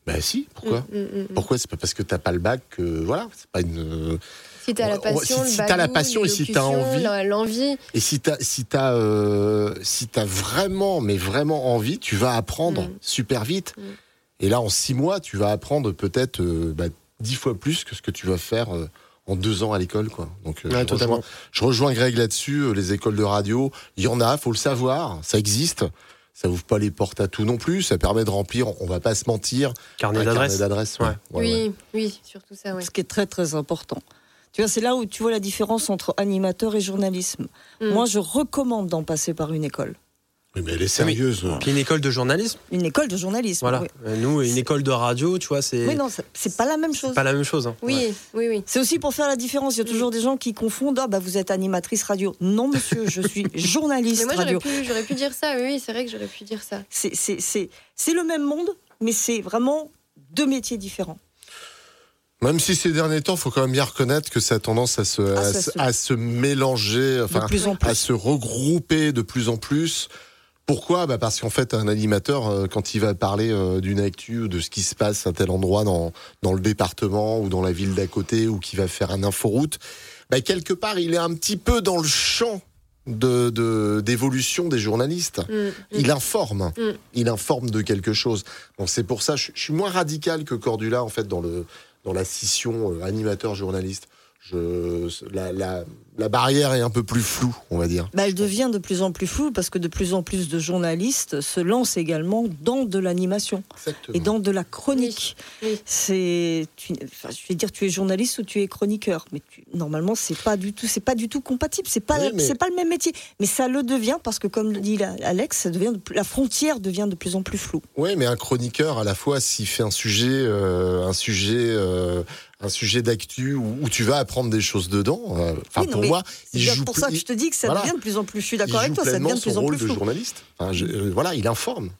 Ben si, pourquoi mm, mm, mm, Pourquoi C'est pas parce que t'as pas le bac que voilà, c'est pas une. Si t'as la passion, si, as la passion et si t'as envie, l'envie. Et si t'as si t'as euh, si t'as vraiment mais vraiment envie, tu vas apprendre super vite. Et là, en six mois, tu vas apprendre peut-être euh, bah, dix fois plus que ce que tu vas faire. Euh, en deux ans à l'école, quoi. Donc, je, rejoins, je, rejoins, Greg là-dessus. Les écoles de radio, il y en a, faut le savoir, ça existe ça ouvre pas les portes à tout non plus. Ça permet de remplir, on va pas se mentir, carnet d'adresse. oui, oui, surtout ça. Ce qui est très très important. Tu vois, c'est là où tu vois la différence entre animateur et journalisme. Mm. Moi, je recommande d'en passer par une école. Mais elle est sérieuse. Puis une école de journalisme. Une école de journalisme. Voilà. Euh, nous, une école de radio, tu vois, c'est. Oui, non, c'est pas la même chose. Pas la même chose. Hein. Oui, oui, oui. C'est aussi pour faire la différence. Il y a toujours des gens qui confondent. Ah, bah, vous êtes animatrice radio. Non, monsieur, je suis journaliste mais moi, radio. J'aurais pu, dire ça. Oui, c'est vrai que j'aurais pu dire ça. C'est le même monde, mais c'est vraiment deux métiers différents. Même si ces derniers temps, il faut quand même bien reconnaître que ça a tendance à se, ah, à, se... mélanger, enfin, à se regrouper de plus en plus. Pourquoi? Bah Parce qu'en fait, un animateur, euh, quand il va parler euh, d'une actu ou de ce qui se passe à tel endroit dans, dans le département ou dans la ville d'à côté ou qui va faire un inforoute, bah, quelque part, il est un petit peu dans le champ de d'évolution des journalistes. Mm, mm. Il informe, mm. il informe de quelque chose. Donc c'est pour ça, je, je, suis moins radical que Cordula en fait dans le dans la scission euh, animateur journaliste je, la, la, la, barrière est un peu plus floue, on va dire. Bah, elle devient de plus en plus floue parce que de plus en plus de journalistes se lancent également dans de l'animation et dans de la chronique. C'est, enfin, je vais dire, tu es journaliste ou tu es chroniqueur, mais normalement c'est pas du tout, c'est pas du tout compatible, c'est pas, c'est pas le même métier, mais ça le devient parce que comme le dit Alex, ça devient la frontière devient de plus en plus floue. Oui, mais un chroniqueur à la fois s'il fait un sujet, euh, un sujet. Euh, un sujet d'actu où, tu vas apprendre des choses dedans. Euh, pour il joue pour ça que je te dis que ça devient de plus en plus. Je suis d'accord avec toi, ça devient de plus en plus. rôle de journaliste. Euh, voilà, il informe.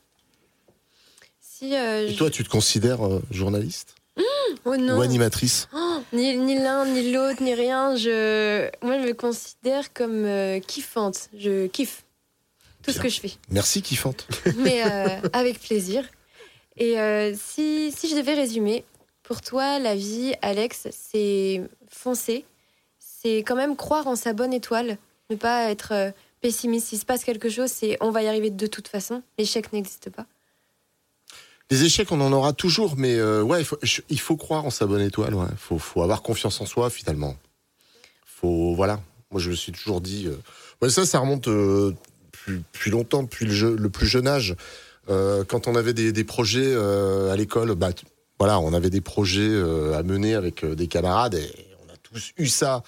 Si, euh, Et toi, tu te considères journaliste mmh, oh ou animatrice? Oh, Ni, ni l'un, ni l'autre, ni rien. Je, moi, je me considère comme kiffante. Je kiffe tout ce que je fais. Merci, kiffante. Mais avec plaisir. Et si, si je devais résumer, pour toi, la vie, Alex, c'est foncer, c'est quand même croire en sa bonne étoile, ne pas être euh, pessimiste. S'il se passe quelque chose, c'est on va y arriver de toute façon. L'échec n'existe pas. Les échecs, on en aura toujours, mais euh, ouais, il faut, croire en sa bonne étoile. Il faut, avoir confiance en soi, finalement. Faut, voilà. Moi, je me suis toujours dit. Euh, ça, ça remonte depuis, longtemps, depuis le, plus jeune âge. quand on avait des, projets à l'école, bah, voilà, on avait des projets euh, à mener avec euh, des camarades et on a tous eu ça.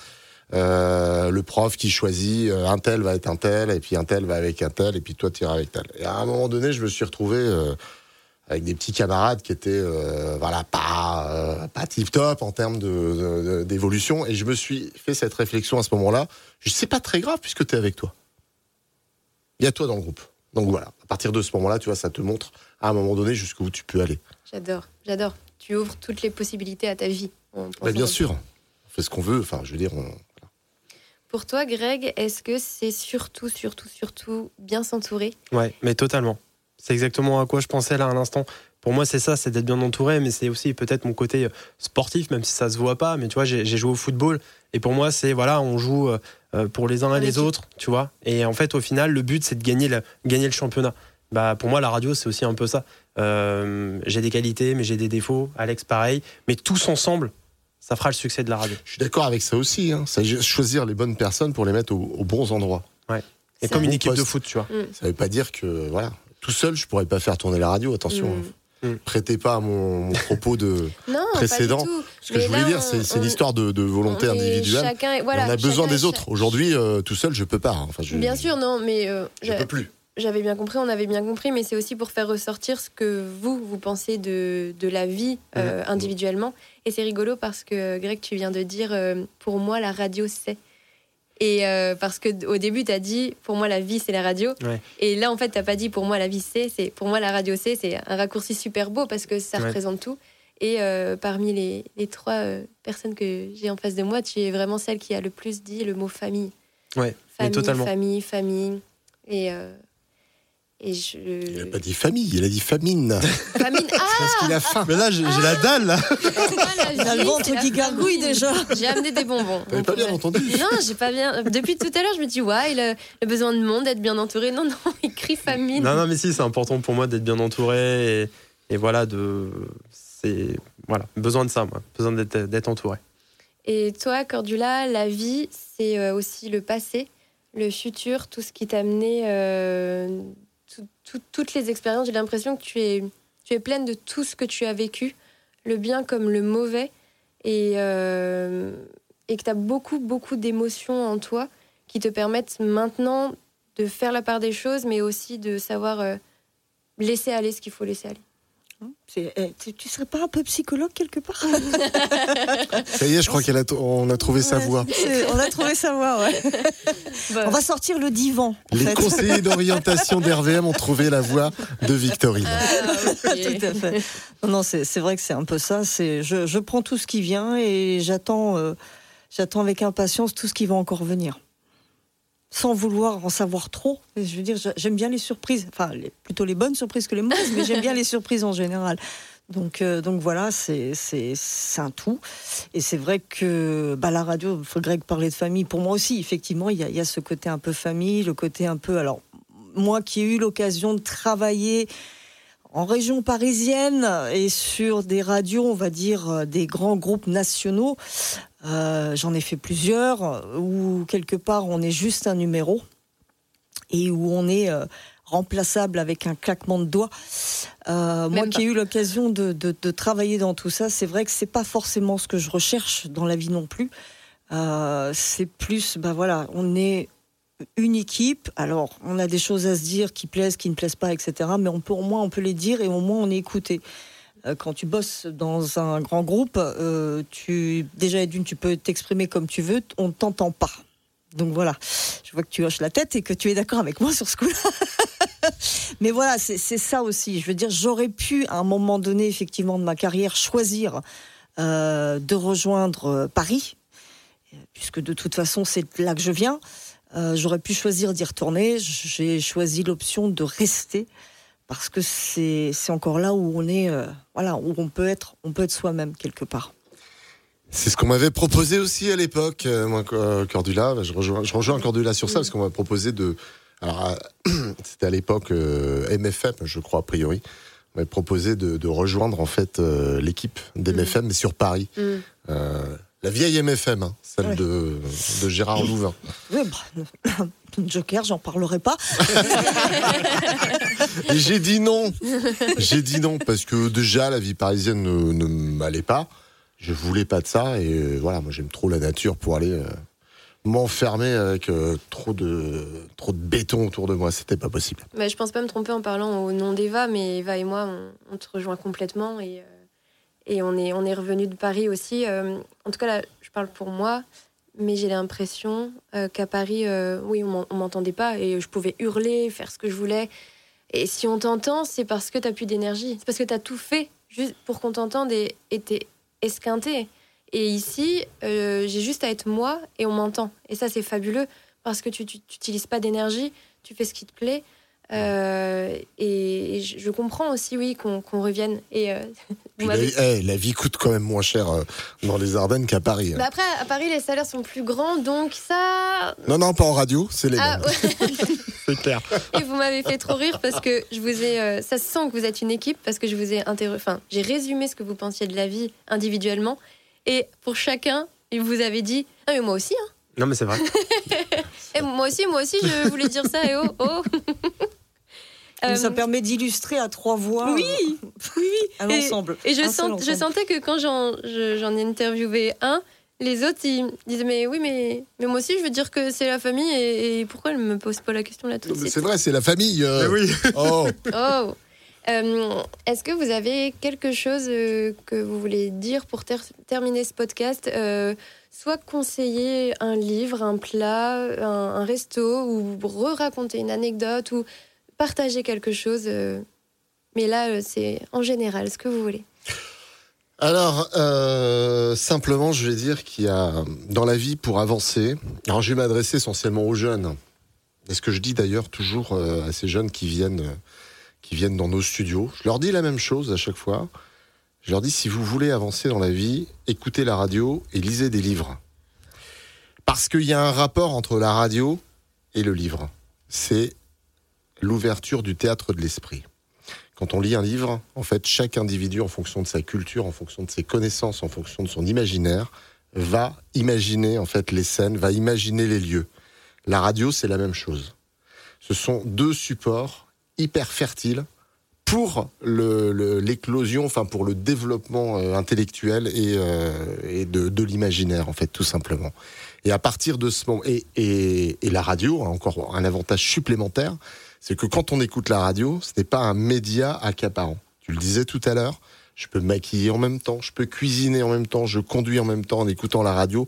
Euh, le prof qui choisit un tel va être un tel et puis un tel va avec un tel et puis toi tu iras avec tel. Et à un moment donné, je me suis retrouvé avec des petits camarades qui étaient voilà pas pas tip top en termes de, d'évolution et je me suis fait cette réflexion à ce moment-là. Je sais pas très grave puisque tu es avec toi. Il y a toi dans le groupe. Donc voilà, à partir de ce moment-là, tu vois, ça te montre à un moment donné jusqu'où tu peux aller. J'adore, j'adore. Tu ouvres toutes les possibilités à ta vie. Bah, bien sûr, on fait ce qu'on veut. Enfin, je veux dire. Pour toi, Greg, est-ce que c'est surtout, surtout, surtout bien s'entourer? Ouais, mais totalement. C'est exactement à quoi je pensais là à l'instant. Pour moi, c'est ça, c'est d'être bien entouré, mais c'est aussi peut-être mon côté euh, sportif, même si ça se voit pas. Mais tu vois, j'ai joué au football, et pour moi, c'est voilà, on joue euh, pour les uns et les autres, tu vois. Et en fait, au final, le but, c'est de gagner le, gagner le championnat. Bah, pour moi, la radio, c'est aussi un peu ça. Euh, j'ai des qualités, mais j'ai des défauts. Alex, pareil. Mais tous ensemble, ça fera le succès de la radio. Je suis d'accord avec ça aussi. Hein. Choisir les bonnes personnes pour les mettre aux, bons endroits. Ouais. Et comme une équipe de foot, tu vois. Mm. Ça veut pas dire que, voilà, tout seul, je pourrais pas faire tourner la radio. Attention. Mm. Mm. Prêtez pas à mon, propos de précédent. Ce que je voulais dire, c'est une histoire de, volonté individuelle. on a besoin des autres. Aujourd'hui, euh, tout seul, je peux pas. Hein. Enfin, Bien sûr, non, mais euh, je peux plus j'avais bien compris, on avait bien compris, mais c'est aussi pour faire ressortir ce que vous, vous pensez de, de la vie euh, individuellement. Et c'est rigolo parce que, Greg, tu viens de dire, euh, pour moi, la radio, c'est. Et euh, parce que au début, tu as dit, pour moi, la vie, c'est la radio. Et là, en fait, tu pas dit, pour moi, la vie, c'est. c'est Pour moi, la radio, c'est. C'est un raccourci super beau parce que ça représente tout. Et parmi les, les trois personnes que j'ai en face de moi, tu es vraiment celle qui a le plus dit le mot famille. Ouais, famille, totalement. famille, famille. Et et je... Il n'a pas dit famille, il a dit famine. Famine, ah Parce qu'il a faim. Mais là, j'ai la dalle, là. Il a le ventre qui gargouille déjà. J'ai amené des bonbons. T'avais pas bien entendu Non, j'ai pas bien. Depuis tout à l'heure, je me dis, ouais, il a, besoin de monde, d'être bien entouré. Non, non, il crie famine. Non, non, mais si, c'est important pour moi d'être bien entouré. Et, et voilà, de. C'est. Voilà, besoin de ça, moi. Besoin d'être entouré. Et toi, Cordula, la vie, c'est euh, aussi le passé, le futur, tout ce qui t'a amené. Euh, toutes les expériences, j'ai l'impression que tu es, pleine de tout ce que tu as vécu, le bien comme le mauvais, et, euh, et que tu as beaucoup, beaucoup d'émotions en toi qui te permettent maintenant de faire la part des choses, mais aussi de savoir laisser aller ce qu'il faut laisser aller. Eh, tu, tu serais pas un peu psychologue quelque part Ça y est, je crois qu'on a, a trouvé sa voix. On a trouvé sa voix, ouais. On va sortir le divan. Les conseillers d'orientation d'RVM ont trouvé la voix de Victorine. Ah, tout à fait. Non, c'est vrai que c'est un peu ça. Je, je prends tout ce qui vient et j'attends euh, j'attends avec impatience tout ce qui va encore venir sans vouloir en savoir trop. Je veux dire, j'aime bien les surprises, enfin plutôt les bonnes surprises que les mauvaises, mais j'aime bien les surprises en général. Donc, euh, donc voilà, c'est un tout. Et c'est vrai que bah, la radio, Greg parlait de famille. Pour moi aussi, effectivement, il y, y, a ce côté un peu famille, le côté un peu. Alors, moi qui ai eu l'occasion de travailler en région parisienne et sur des radios, on va dire, euh, des grands groupes nationaux, euh, j'en ai fait plusieurs où quelque part on est juste un numéro et où on est euh, remplaçable avec un claquement de doigts. moi qui ai eu l'occasion de, travailler dans tout ça, c'est vrai que c'est pas forcément ce que je recherche dans la vie non plus. c'est plus, ben voilà, on est une équipe. Alors, on a des choses à se dire qui plaisent, qui ne plaisent pas, etc. Mais on peut, au moins, on peut les dire et au moins on est écouté. Euh, quand tu bosses dans un grand groupe, euh, tu déjà d'une, tu peux t'exprimer comme tu veux, on ne t'entend pas. Donc voilà, je vois que tu hoches la tête et que tu es d'accord avec moi sur ce coup-là. Mais voilà, c'est ça aussi. Je veux dire, j'aurais pu, à un moment donné, effectivement, de ma carrière, choisir euh, de rejoindre Paris, puisque de toute façon, c'est là que je viens. J'aurais pu choisir d'y retourner. J'ai choisi l'option de rester parce que c'est encore là où on est, euh, voilà, où on peut être, on peut être soi-même quelque part. C'est ce qu'on m'avait proposé aussi à l'époque, euh, moi, Cordula. Je rejoins, je rejoins Cordula sur ça parce qu'on m'a proposé de. Alors, c'était à l'époque MFM, je crois a priori. On m'avait proposé de, rejoindre en fait l'équipe d'MFM, mais sur Paris. Mm. La vieille MFM, hein, celle de, Gérard Louvain. Oui, bah, Joker, j'en parlerai pas. Et j'ai dit non. J'ai dit non parce que déjà la vie parisienne ne, m'allait pas. Je voulais pas de ça et euh, voilà, moi j'aime trop la nature pour aller euh, m'enfermer avec euh, trop de trop de béton autour de moi. C'était pas possible. Mais je pense pas me tromper en parlant au nom d'Eva, mais Eva et moi, on, te rejoint complètement et. Et on est, on est revenu de Paris aussi. Euh, en tout cas, là, je parle pour moi, mais j'ai l'impression euh, qu'à Paris, euh, oui, on m'entendait pas et je pouvais hurler, faire ce que je voulais. Et si on t'entend, c'est parce que tu n'as plus d'énergie. C'est parce que tu as tout fait juste pour qu'on t'entende et t'es esquinté. Et ici, j'ai juste à être moi et on m'entend. Et ça, c'est fabuleux parce que tu n'utilises pas d'énergie, tu fais ce qui te plaît. Euh, et je comprends aussi, oui, qu'on revienne. Et, euh, la, eh, la, vie coûte quand même moins cher euh, dans les Ardennes qu'à Paris. Hein. Bah après, à Paris, les salaires sont plus grands, donc ça. Non, non, pas en radio, c'est les ah, c'est clair. Et vous m'avez fait trop rire parce que je vous ai. ça se sent que vous êtes une équipe parce que je vous ai Enfin, j'ai résumé ce que vous pensiez de la vie individuellement. Et pour chacun, il vous avait dit Ah, mais moi aussi, hein. Non, mais c'est vrai. et moi aussi, moi aussi, je voulais dire ça. Et oh, oh. Ça euh, permet d'illustrer à trois voix oui, euh, oui, un ensemble. Et je, je sentais que quand j'en ai interviewé un, les autres ils disaient mais oui mais mais moi aussi je veux dire que c'est la famille et, pourquoi elle me pose pas la question là tout de suite C'est vrai c'est la famille. Euh. oui. Oh. oh. Est-ce que vous avez quelque chose que vous voulez dire pour terminer ce podcast Soit conseiller un livre, un plat, un, un resto, ou re-raconter une anecdote, ou partager quelque chose. Euh, mais là, euh, c'est en général ce que vous voulez. Alors, euh, simplement, je vais dire qu'il y a dans la vie pour avancer. Alors, je vais m'adresser essentiellement aux jeunes. Et ce que je dis d'ailleurs toujours à ces jeunes qui viennent, qui viennent dans nos studios, je leur dis la même chose à chaque fois. Je leur dis si vous voulez avancer dans la vie, écoutez la radio et lisez des livres. Parce qu'il y a un rapport entre la radio et le livre. C'est l'ouverture du théâtre de l'esprit. Quand on lit un livre, en fait, chaque individu, en fonction de sa culture, en fonction de ses connaissances, en fonction de son imaginaire, va imaginer en fait les scènes, va imaginer les lieux. La radio, c'est la même chose. Ce sont deux supports hyper fertiles pour l'éclosion, enfin pour le développement euh, intellectuel et, et de, l'imaginaire en fait tout simplement. Et à partir de ce moment, et, et la radio a encore un avantage supplémentaire, c'est que quand on écoute la radio, ce n'est pas un média accaparant. Tu le disais tout à l'heure, je peux maquiller en même temps, je peux cuisiner en même temps, je conduis en même temps en écoutant la radio,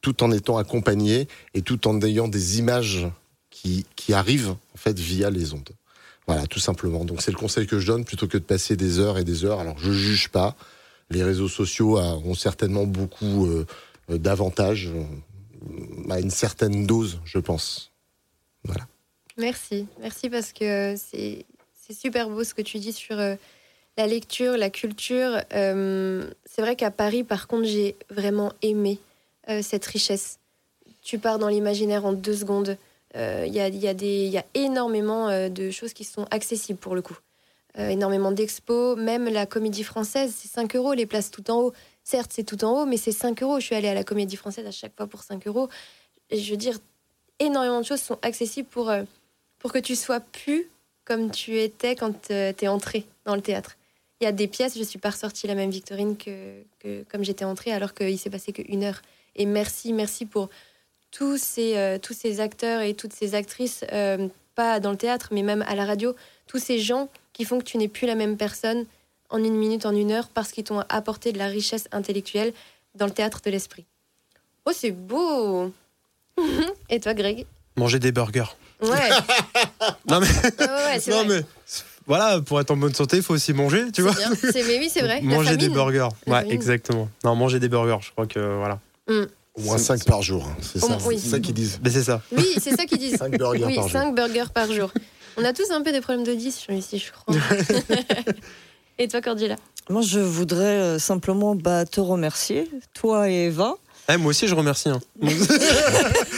tout en étant accompagné et tout en ayant des images qui, qui arrivent en fait via les ondes. Voilà, tout simplement. Donc c'est le conseil que je donne plutôt que de passer des heures et des heures. Alors je juge pas. Les réseaux sociaux ont certainement beaucoup euh, d'avantages à une certaine dose, je pense. Voilà. Merci, merci parce que c'est super beau ce que tu dis sur euh, la lecture, la culture. Euh, c'est vrai qu'à Paris, par contre, j'ai vraiment aimé euh, cette richesse. Tu pars dans l'imaginaire en deux secondes. Il y a, y, a y, a, énormément de choses qui sont accessibles pour le coup. énormément d'expos, même la comédie française, c'est 5 euros les places tout en haut. Certes, c'est tout en haut, mais c'est 5 euros. Je suis allée à la comédie française à chaque fois pour 5 euros. Je veux dire, énormément de choses sont accessibles pour pour que tu sois plus comme tu étais quand euh, tu es entré dans le théâtre. Il y a des pièces, je suis pas ressortie la même Victorine que, que comme j'étais entrée, alors qu'il s'est passé qu'une heure. Et merci, merci pour tous ces, euh, tous ces acteurs et toutes ces actrices, euh, pas dans le théâtre, mais même à la radio, tous ces gens qui font que tu n'es plus la même personne en une minute, en une heure, parce qu'ils t'ont apporté de la richesse intellectuelle dans le théâtre de l'esprit. Oh, c'est beau Et toi, Greg? Manger des burgers. Ouais. non mais, non mais voilà, pour être en bonne santé, il faut aussi manger, tu vois. Mais oui, c'est vrai. manger des burgers. ouais, exactement. Non, manger des burgers, je crois que voilà. Mm. Au moins 5 par jour, hein. c'est ça, ça qu'ils disent. Mais c'est ça. Oui, c'est ça qu'ils disent. 5 burgers oui, par 5 jour. burgers par jour. On a tous un peu des problèmes de 10 ici, je crois. et toi, Cordula? Moi, je voudrais euh, simplement bah, te remercier, toi et Eva. Eh, moi aussi, je remercie. Hein.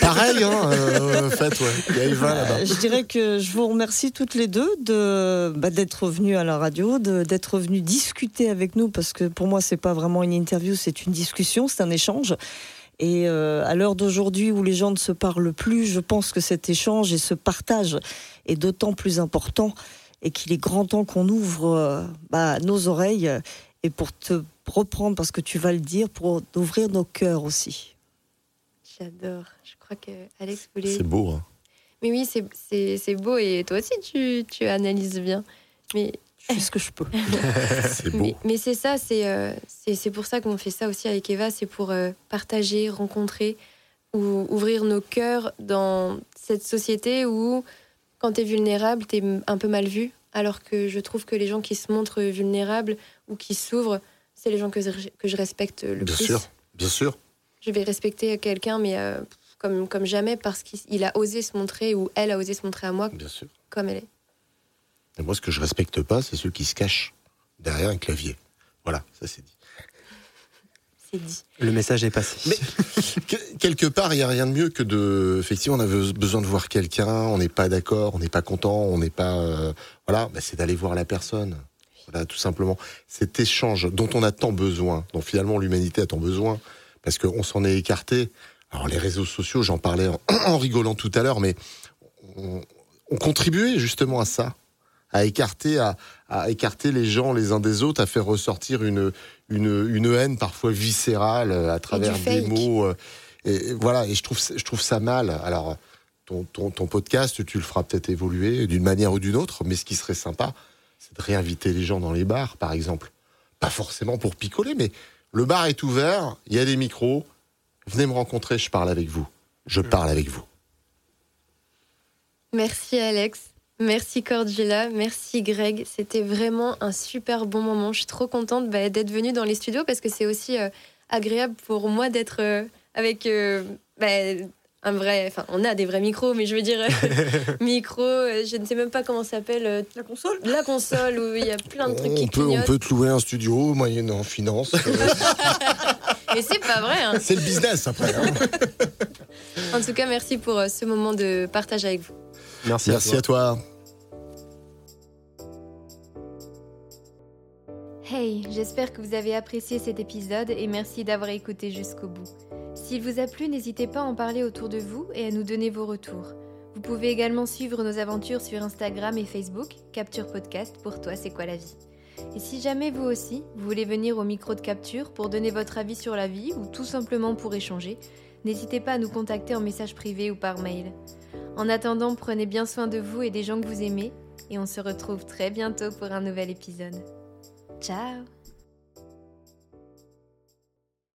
Pareil, hein, euh, fait, ouais. Il y a Eva là-bas. Euh, je dirais que je vous remercie toutes les deux de bah, d'être venues à la radio, d'être venues discuter avec nous, parce que pour moi, c'est pas vraiment une interview, c'est une discussion, c'est un échange. Et euh, à l'heure d'aujourd'hui où les gens ne se parlent plus, je pense que cet échange et ce partage est d'autant plus important et qu'il est grand temps qu'on ouvre euh, bah, nos oreilles et pour te reprendre, parce que tu vas le dire, pour ouvrir nos cœurs aussi. J'adore. Je crois que Alex voulait. C'est beau. Hein. Mais oui, c'est beau et toi aussi tu, tu analyses bien. Mais je fais ce que je peux. c'est beau. Mais, c'est ça, euh, c'est c'est pour ça qu'on fait ça aussi avec Eva, c'est pour euh, partager, rencontrer ou ouvrir nos cœurs dans cette société où quand tu es vulnérable, tu es un peu mal vu. Alors que je trouve que les gens qui se montrent vulnérables ou qui s'ouvrent, c'est les gens que je, que je respecte le bien plus. Bien sûr, bien sûr. Je vais respecter quelqu'un, mais euh, comme, comme jamais, parce qu'il a osé se montrer ou elle a osé se montrer à moi bien sûr. comme elle est. Et moi, ce que je respecte pas, c'est ceux qui se cachent derrière un clavier. Voilà, ça c'est dit. C'est dit. Le message est passé. Mais quelque part, il n'y a rien de mieux que de. Effectivement, on avait besoin de voir quelqu'un, on n'est pas d'accord, on n'est pas content, on n'est pas. Euh, voilà, bah, c'est d'aller voir la personne. Voilà, tout simplement. Cet échange dont on a tant besoin, dont finalement l'humanité a tant besoin, parce qu'on s'en est écarté. Alors, les réseaux sociaux, j'en parlais en, en, rigolant tout à l'heure, mais on, on contribuait justement à ça à écarter, à, à, écarter les gens les uns des autres, à faire ressortir une, une, une haine parfois viscérale à travers des mots. Et, voilà, et je trouve, je trouve ça mal. Alors, ton, ton, ton podcast, tu le feras peut-être évoluer d'une manière ou d'une autre, mais ce qui serait sympa, c'est de réinviter les gens dans les bars, par exemple. Pas forcément pour picoler, mais le bar est ouvert, il y a des micros, venez me rencontrer, je parle avec vous. Je parle avec vous. Merci Alex. Merci Cordula, merci Greg. C'était vraiment un super bon moment. Je suis trop contente bah, d'être venue dans les studios parce que c'est aussi euh, agréable pour moi d'être euh, avec euh, bah, un vrai. Enfin, on a des vrais micros, mais je veux dire micro. je ne sais même pas comment ça s'appelle. la console. La console où il y a plein de trucs on qui peut, clignotent. On peut te louer un studio moyennant finance. mais c'est pas vrai. Hein. C'est le business après. Hein. en tout cas, merci pour ce moment de partage avec vous. Merci, merci à toi. À toi. Hey, j'espère que vous avez apprécié cet épisode et merci d'avoir écouté jusqu'au bout. S'il vous a plu, n'hésitez pas à en parler autour de vous et à nous donner vos retours. Vous pouvez également suivre nos aventures sur Instagram et Facebook, Capture Podcast, pour toi c'est quoi la vie. Et si jamais vous aussi, vous voulez venir au micro de capture pour donner votre avis sur la vie ou tout simplement pour échanger, n'hésitez pas à nous contacter en message privé ou par mail. En attendant, prenez bien soin de vous et des gens que vous aimez, et on se retrouve très bientôt pour un nouvel épisode. Ciao